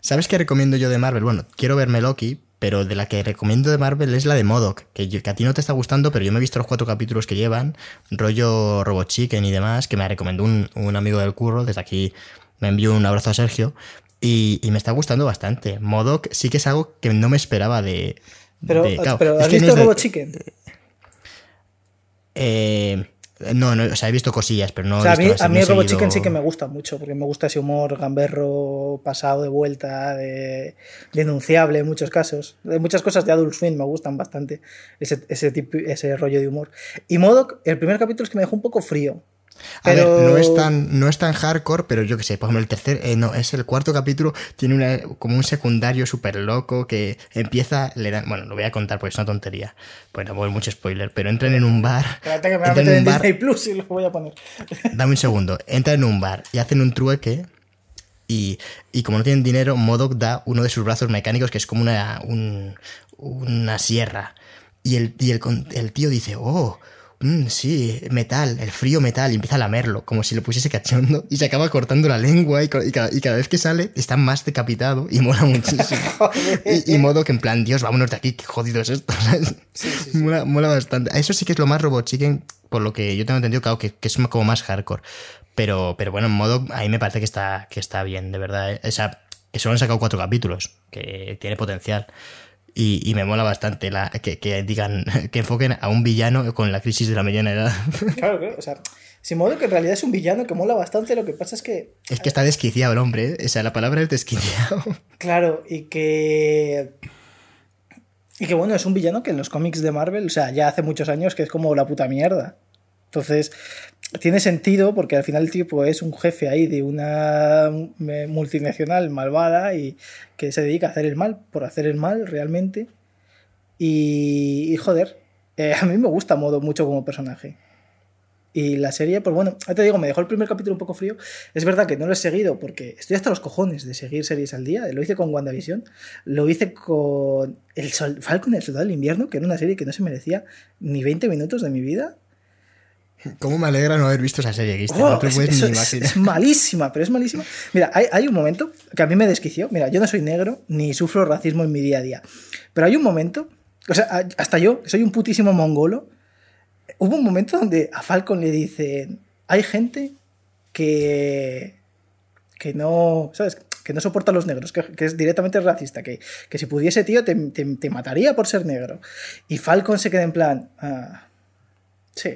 ¿Sabes qué recomiendo yo de Marvel? Bueno, quiero verme Loki, pero de la que recomiendo de Marvel es la de Modoc, que, yo- que a ti no te está gustando, pero yo me he visto los cuatro capítulos que llevan, rollo Robot Chicken y demás, que me recomendó un, un amigo del curro, desde aquí me envío un abrazo a Sergio, y, y me está gustando bastante. Modoc sí que es algo que no me esperaba de... Pero, de- claro, pero es ¿has que no visto es de- Robot Chicken? eh, no, no, o sea, he visto cosillas, pero no o sea, he a mí, visto así a mí muy el Robot seguido. Chicken sí que me gusta mucho, porque me gusta ese humor gamberro, pasado de vuelta, de, denunciable en muchos casos. De muchas cosas de Adult Swim me gustan bastante, ese, ese, tipo, ese rollo de humor. Y Modoc, el primer capítulo es que me dejó un poco frío. A ver, Pero- no es tan, no es tan hardcore, pero yo que sé, por ejemplo, el tercer, eh, no, es el cuarto capítulo, tiene una, como un secundario súper loco que empieza, le dan, bueno, lo voy a contar porque es una tontería, pues no voy mucho spoiler, pero entran en un bar, Espérate que me entran en un bar, Disney Plus y lo voy a poner. dame un segundo, entran en un bar y hacen un trueque y, y como no tienen dinero, Modoc da uno de sus brazos mecánicos que es como una, un- una sierra. Y el, y el, el tío dice, oh, mm, sí, metal, el frío metal, y empieza a lamerlo, como si lo pusiese cachondo, y se acaba cortando la lengua, y, y cada, y cada vez que sale está más decapitado, y mola muchísimo. y, y modo que en plan, Dios, vámonos de aquí, qué jodido es esto, ¿sabes? Mola, mola bastante. Eso sí que es lo más Robot Chicken, por lo que yo tengo entendido, claro, que, que es como más hardcore. Pero, pero bueno, en modo, a mí me parece que está, que está bien, de verdad. ¿eh? O sea, que solo han sacado cuatro capítulos, que tiene potencial. Y, y me mola bastante la, que, que digan, que enfoquen a un villano con la crisis de la mediana edad. Claro, claro. O sea, si modo que en realidad es un villano que mola bastante, lo que pasa es que es que está desquiciado el hombre, ¿eh? o sea, la palabra es desquiciado. Claro, y que. Y que bueno, es un villano que en los cómics de Marvel, o sea, ya hace muchos años que es como la puta mierda. Entonces, tiene sentido porque al final el tipo es un jefe ahí de una eh, multinacional malvada y que se dedica a hacer el mal, por hacer el mal realmente. Y, y joder, eh, a mí me gusta Modo mucho como personaje. Y la serie, pues bueno, ya te digo, me dejó el primer capítulo un poco frío. Es verdad que no lo he seguido porque estoy hasta los cojones de seguir series al día. Lo hice con WandaVision, lo hice con el Sol Falcon, el Soldado del Invierno, que era una serie que no se merecía ni 20 minutos de mi vida. ¿Cómo me alegra no haber visto esa serie, Cristian? Oh, no es, es- malísima, pero es malísima. Mira, hay, hay un momento que a mí me desquició. Mira, yo no soy negro ni sufro racismo en mi día a día. Pero hay un momento, o sea, hasta yo, que soy un putísimo mongolo, hubo un momento donde a Falcon le dicen, hay gente que, que no, ¿sabes? Que no soporta a los negros, que, que es directamente racista, que, que si pudiese, tío, te, te- te mataría por ser negro. Y Falcon se queda en plan, ah, sí.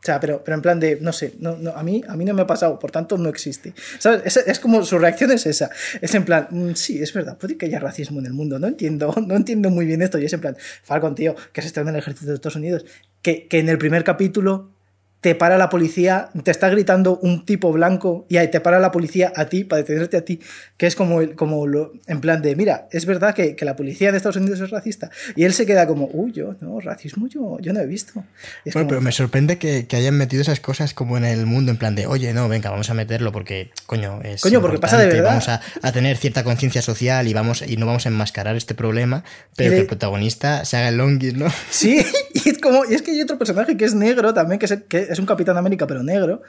O sea, pero, en plan de, no sé, a, mí, a mí no me ha pasado, por tanto no existe. ¿Sabes? Es, es como su reacción es esa. Es en plan, mm, sí, es verdad, puede que haya racismo en el mundo. No entiendo, no entiendo muy bien esto. Y es en plan, Falcon, tío, que se está en el ejército de Estados Unidos, que, que en el primer capítulo te para la policía, te está gritando un tipo blanco y ahí te para la policía a ti para detenerte a ti, que es como, el, como lo, en plan de, mira, es verdad que, que la policía de Estados Unidos es racista. Y él se queda como, uy, yo, no, racismo yo, yo no he visto. Bueno, como, pero me sorprende que, que hayan metido esas cosas como en el mundo, en plan de, oye, no, venga, vamos a meterlo porque, coño, es. Coño, porque pasa de verdad. Vamos a, a tener cierta conciencia social y, vamos, y no vamos a enmascarar este problema, pero de- que el protagonista se haga el longis, ¿no? Sí, y es como, y es que hay otro personaje que es negro también, que es, que es un Capitán América, pero negro.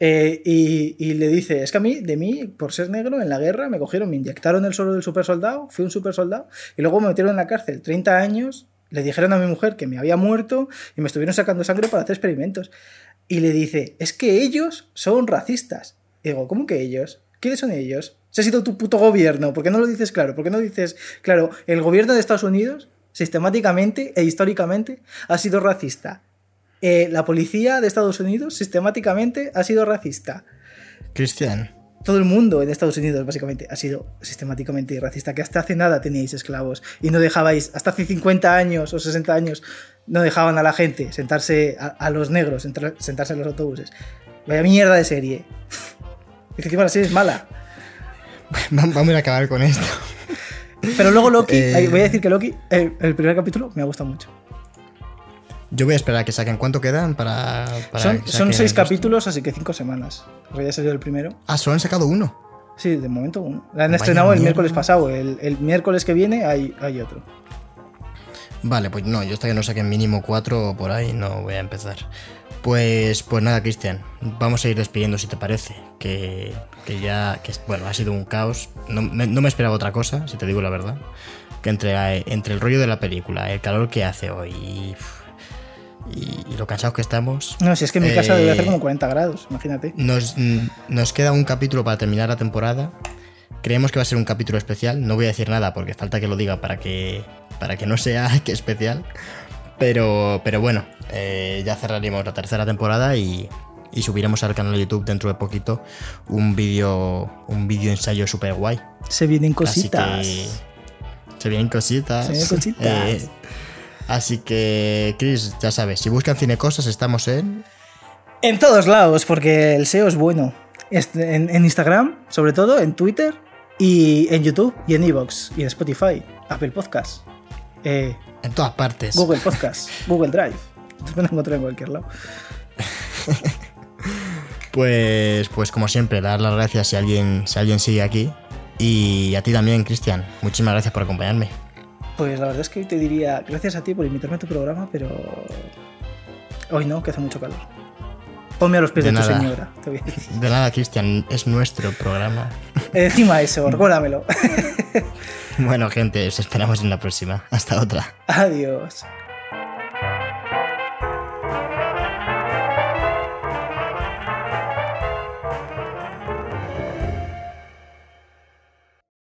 eh, y, y le dice, es que a mí, de mí, por ser negro, en la guerra me cogieron, me inyectaron el suelo del super soldado, fui un super soldado, y luego me metieron en la cárcel 30 años, le dijeron a mi mujer que me había muerto y me estuvieron sacando sangre para hacer experimentos. Y le dice, es que ellos son racistas. Y digo, ¿cómo que ellos? ¿Quiénes son ellos? Se ha sido tu puto gobierno. ¿Por qué no lo dices claro? ¿Por qué no dices, claro, el gobierno de Estados Unidos sistemáticamente e históricamente ha sido racista? Eh, la policía de Estados Unidos sistemáticamente ha sido racista. Cristian. Todo el mundo en Estados Unidos básicamente ha sido sistemáticamente racista, que hasta hace nada teníais esclavos y no dejabais, hasta hace 50 años o 60 años, no dejaban a la gente sentarse, a, a los negros, sentarse en los autobuses. Vaya mierda de serie. Que encima la serie es mala. Vamos a acabar con esto. Pero luego Loki, Eh. voy a decir que Loki, el, el primer capítulo me ha gustado mucho. Yo voy a esperar a que saquen. ¿Cuánto quedan para.? para son, que son saquen seis capítulos, así que cinco semanas. Porque ya salió el primero. Ah, solo han sacado uno. Sí, de momento uno. La han Vaya estrenado el miércoles pasado. El, el miércoles que viene hay, hay otro. Vale, pues no, yo hasta que no saquen mínimo cuatro o por ahí no voy a empezar. Pues, pues nada, Cristian, vamos a ir despidiendo si te parece. Que, que ya, que bueno, ha sido un caos. No, me- no me esperaba otra cosa, si te digo la verdad. Que entre, entre el rollo de la película, el calor que hace hoy y, y, y lo cansados que estamos, No, si es que en mi casa debe hacer Eh, como 40 grados, imagínate. nos, nos queda un capítulo para terminar la temporada. Creemos que va a ser un capítulo especial. No voy a decir nada porque falta que lo diga para que, para que no sea que especial. Pero, pero bueno, eh, ya cerraremos la tercera temporada y, y subiremos al canal de YouTube dentro de poquito un vídeo un vídeo ensayo super guay. Se vienen Así cositas. que se vienen cositas. Se vienen cositas. Eh, así que, Chris, ya sabes, si buscan cinecosas estamos en... En todos lados, porque el SEO es bueno. En, en Instagram, sobre todo, en Twitter, y en YouTube, y en Evox, y en Spotify, Apple Podcast, eh, En todas partes. Google Podcast, Google Drive. Te pueden encontrar en cualquier lado. Pues, pues como siempre, dar las gracias si alguien, si alguien sigue aquí. Y a ti también, Cristian. Muchísimas gracias por acompañarme. Pues la verdad es que hoy te diría gracias a ti por invitarme a tu programa, pero hoy no, que hace mucho calor. Ponme a los pies De de, tu nada. señora, te voy a decir. De nada, Cristian, es nuestro programa. Encima eso, recuérdamelo. Bueno, gente, os esperamos en la próxima. Hasta otra. Adiós.